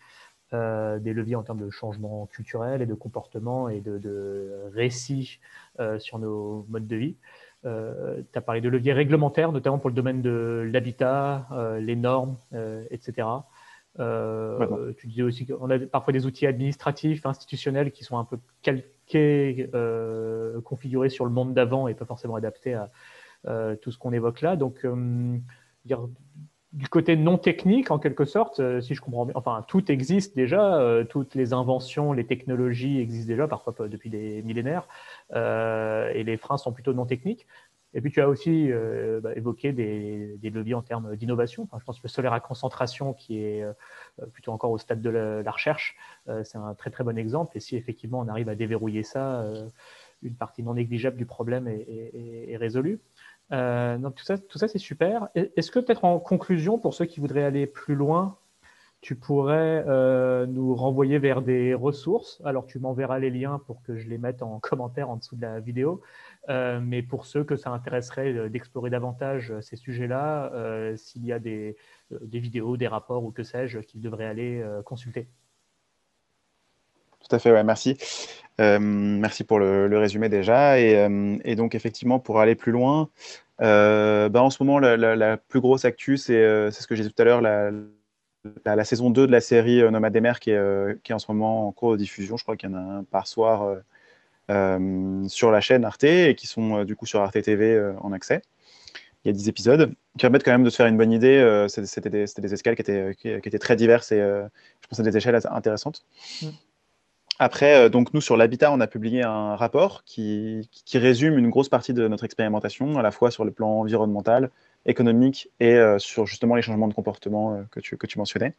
Speaker 1: Euh, des leviers en termes de changement culturel et de comportement et de, de récits euh, sur nos modes de vie. Euh, tu as parlé de leviers réglementaires, notamment pour le domaine de l'habitat, les normes, etc. tu disais aussi qu'on a parfois des outils administratifs, institutionnels qui sont un peu calqués, configurés sur le monde d'avant et pas forcément adaptés à tout ce qu'on évoque là. Donc, dire, du côté non technique, en quelque sorte, euh, si je comprends bien, enfin, tout existe déjà, euh, toutes les inventions, les technologies existent déjà, parfois depuis des millénaires, euh, et les freins sont plutôt non techniques. Et puis, tu as aussi bah, évoqué des, leviers en termes d'innovation. je pense que le solaire à concentration, qui est plutôt encore au stade de la, recherche, c'est un très très bon exemple. Et si effectivement on arrive à déverrouiller ça, une partie non négligeable du problème est résolue. Euh, donc tout ça, tout ça c'est super. Est-ce que peut-être en conclusion, pour ceux qui voudraient aller plus loin, tu pourrais euh, nous renvoyer vers des ressources? Alors, tu m'enverras les liens pour que je les mette en (laughs) commentaire en dessous de la vidéo. Euh, mais pour ceux que ça intéresserait d'explorer davantage ces sujets-là, s'il y a des, vidéos, des rapports ou que sais-je qu'ils devraient aller consulter.
Speaker 2: Tout à fait, merci. Euh, merci pour le, résumé déjà. Euh, et, donc, effectivement, pour aller plus loin, euh, bah, en ce moment, la, plus grosse actu, c'est ce que j'ai dit tout à l'heure, la, saison 2 de la série Nomade des mers qui est, en ce moment en cours de diffusion. Je crois qu'il y en a un par soir sur la chaîne Arte et qui sont du coup sur Arte TV en accès. Il y a 10 épisodes qui permettent quand même de se faire une bonne idée. C'était des, des, escales qui étaient, qui, étaient, très diverses et je pense à des échelles intéressantes. Mm. Après, euh, donc nous, sur l'habitat, on a publié un rapport qui, résume une grosse partie de notre expérimentation, à la fois sur le plan environnemental, économique et euh, sur justement les changements de comportement euh, que, tu, que tu mentionnais.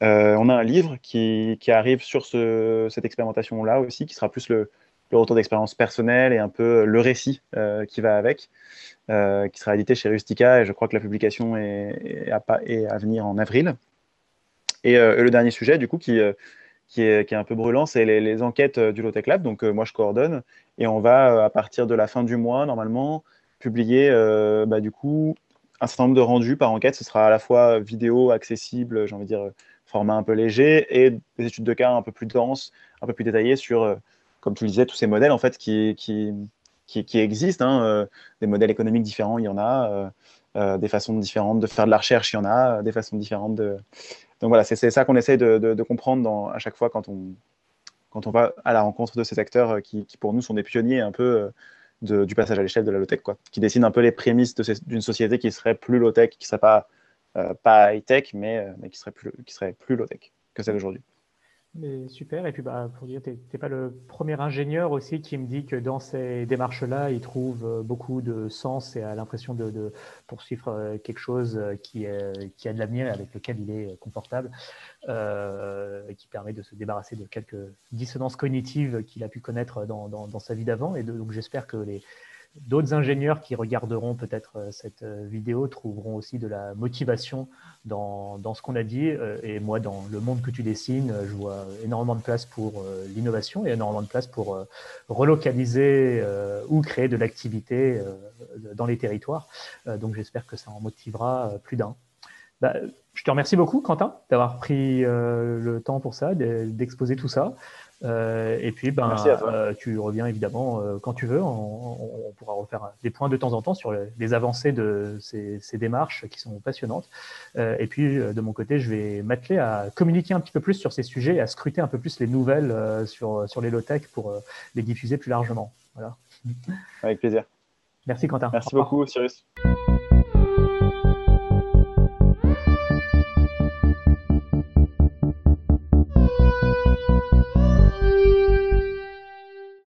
Speaker 2: on a un livre qui, arrive sur cette expérimentation-là aussi, qui sera plus le, retour d'expérience personnelle et un peu le récit qui va avec, qui sera édité chez Rustica et je crois que la publication est, à, est venir en avril. Et, le dernier sujet, du coup, qui qui est, un peu brûlant, c'est les, enquêtes euh, du Low Tech Lab. Donc, euh, moi, je coordonne et on va, euh, à partir de la fin du mois, normalement, publier bah, du coup un certain nombre de rendus par enquête. Ce sera à la fois vidéo accessible, j'ai envie de dire format un peu léger, et des études de cas un peu plus denses, un peu plus détaillées sur, comme tu le disais, tous ces modèles en fait qui, existent. Hein, des modèles économiques différents, il y en a. des façons différentes de faire de la recherche, il y en a. Des façons différentes de, donc voilà, c'est ça qu'on essaye de, comprendre à chaque fois quand on, va à la rencontre de ces acteurs euh, qui, pour nous sont des pionniers un peu euh, du passage à l'échelle de la low-tech, qui dessinent un peu les prémices d'une société qui serait plus low-tech, qui ne serait pas, euh, pas high-tech, mais, mais, qui serait plus, qui serait plus low-tech que celle d'aujourd'hui
Speaker 1: super. Et puis, bah, pour dire, tu n'es pas le premier ingénieur aussi qui me dit que dans ces démarches-là, il trouve euh, beaucoup de sens et a l'impression de, poursuivre euh, quelque chose euh, qui, a de l'avenir avec lequel il est confortable, et qui permet de se débarrasser de quelques dissonances cognitives qu'il a pu connaître dans, dans sa vie d'avant. Et donc, j'espère que les, D'autres ingénieurs qui regarderont peut-être euh, cette euh, vidéo trouveront aussi de la motivation dans, ce qu'on a dit. Euh, et moi, dans le monde que tu dessines, je vois énormément de place pour l'innovation et énormément de place pour relocaliser ou créer de l'activité dans les territoires. Donc j'espère que ça en motivera plus d'un. Bah, je te remercie beaucoup, Quentin, d'avoir pris le temps pour ça, d'exposer tout ça. Euh, et puis, ben, euh, tu reviens évidemment euh, quand tu veux. On, pourra refaire des points de temps en temps sur les avancées de ces, démarches qui sont passionnantes. et puis, de mon côté, je vais m'atteler à communiquer un petit peu plus sur ces sujets et à scruter un peu plus les nouvelles sur, sur les low-tech pour les diffuser plus largement. Voilà.
Speaker 2: Avec plaisir.
Speaker 1: Merci Quentin.
Speaker 2: Merci beaucoup, Cyrus.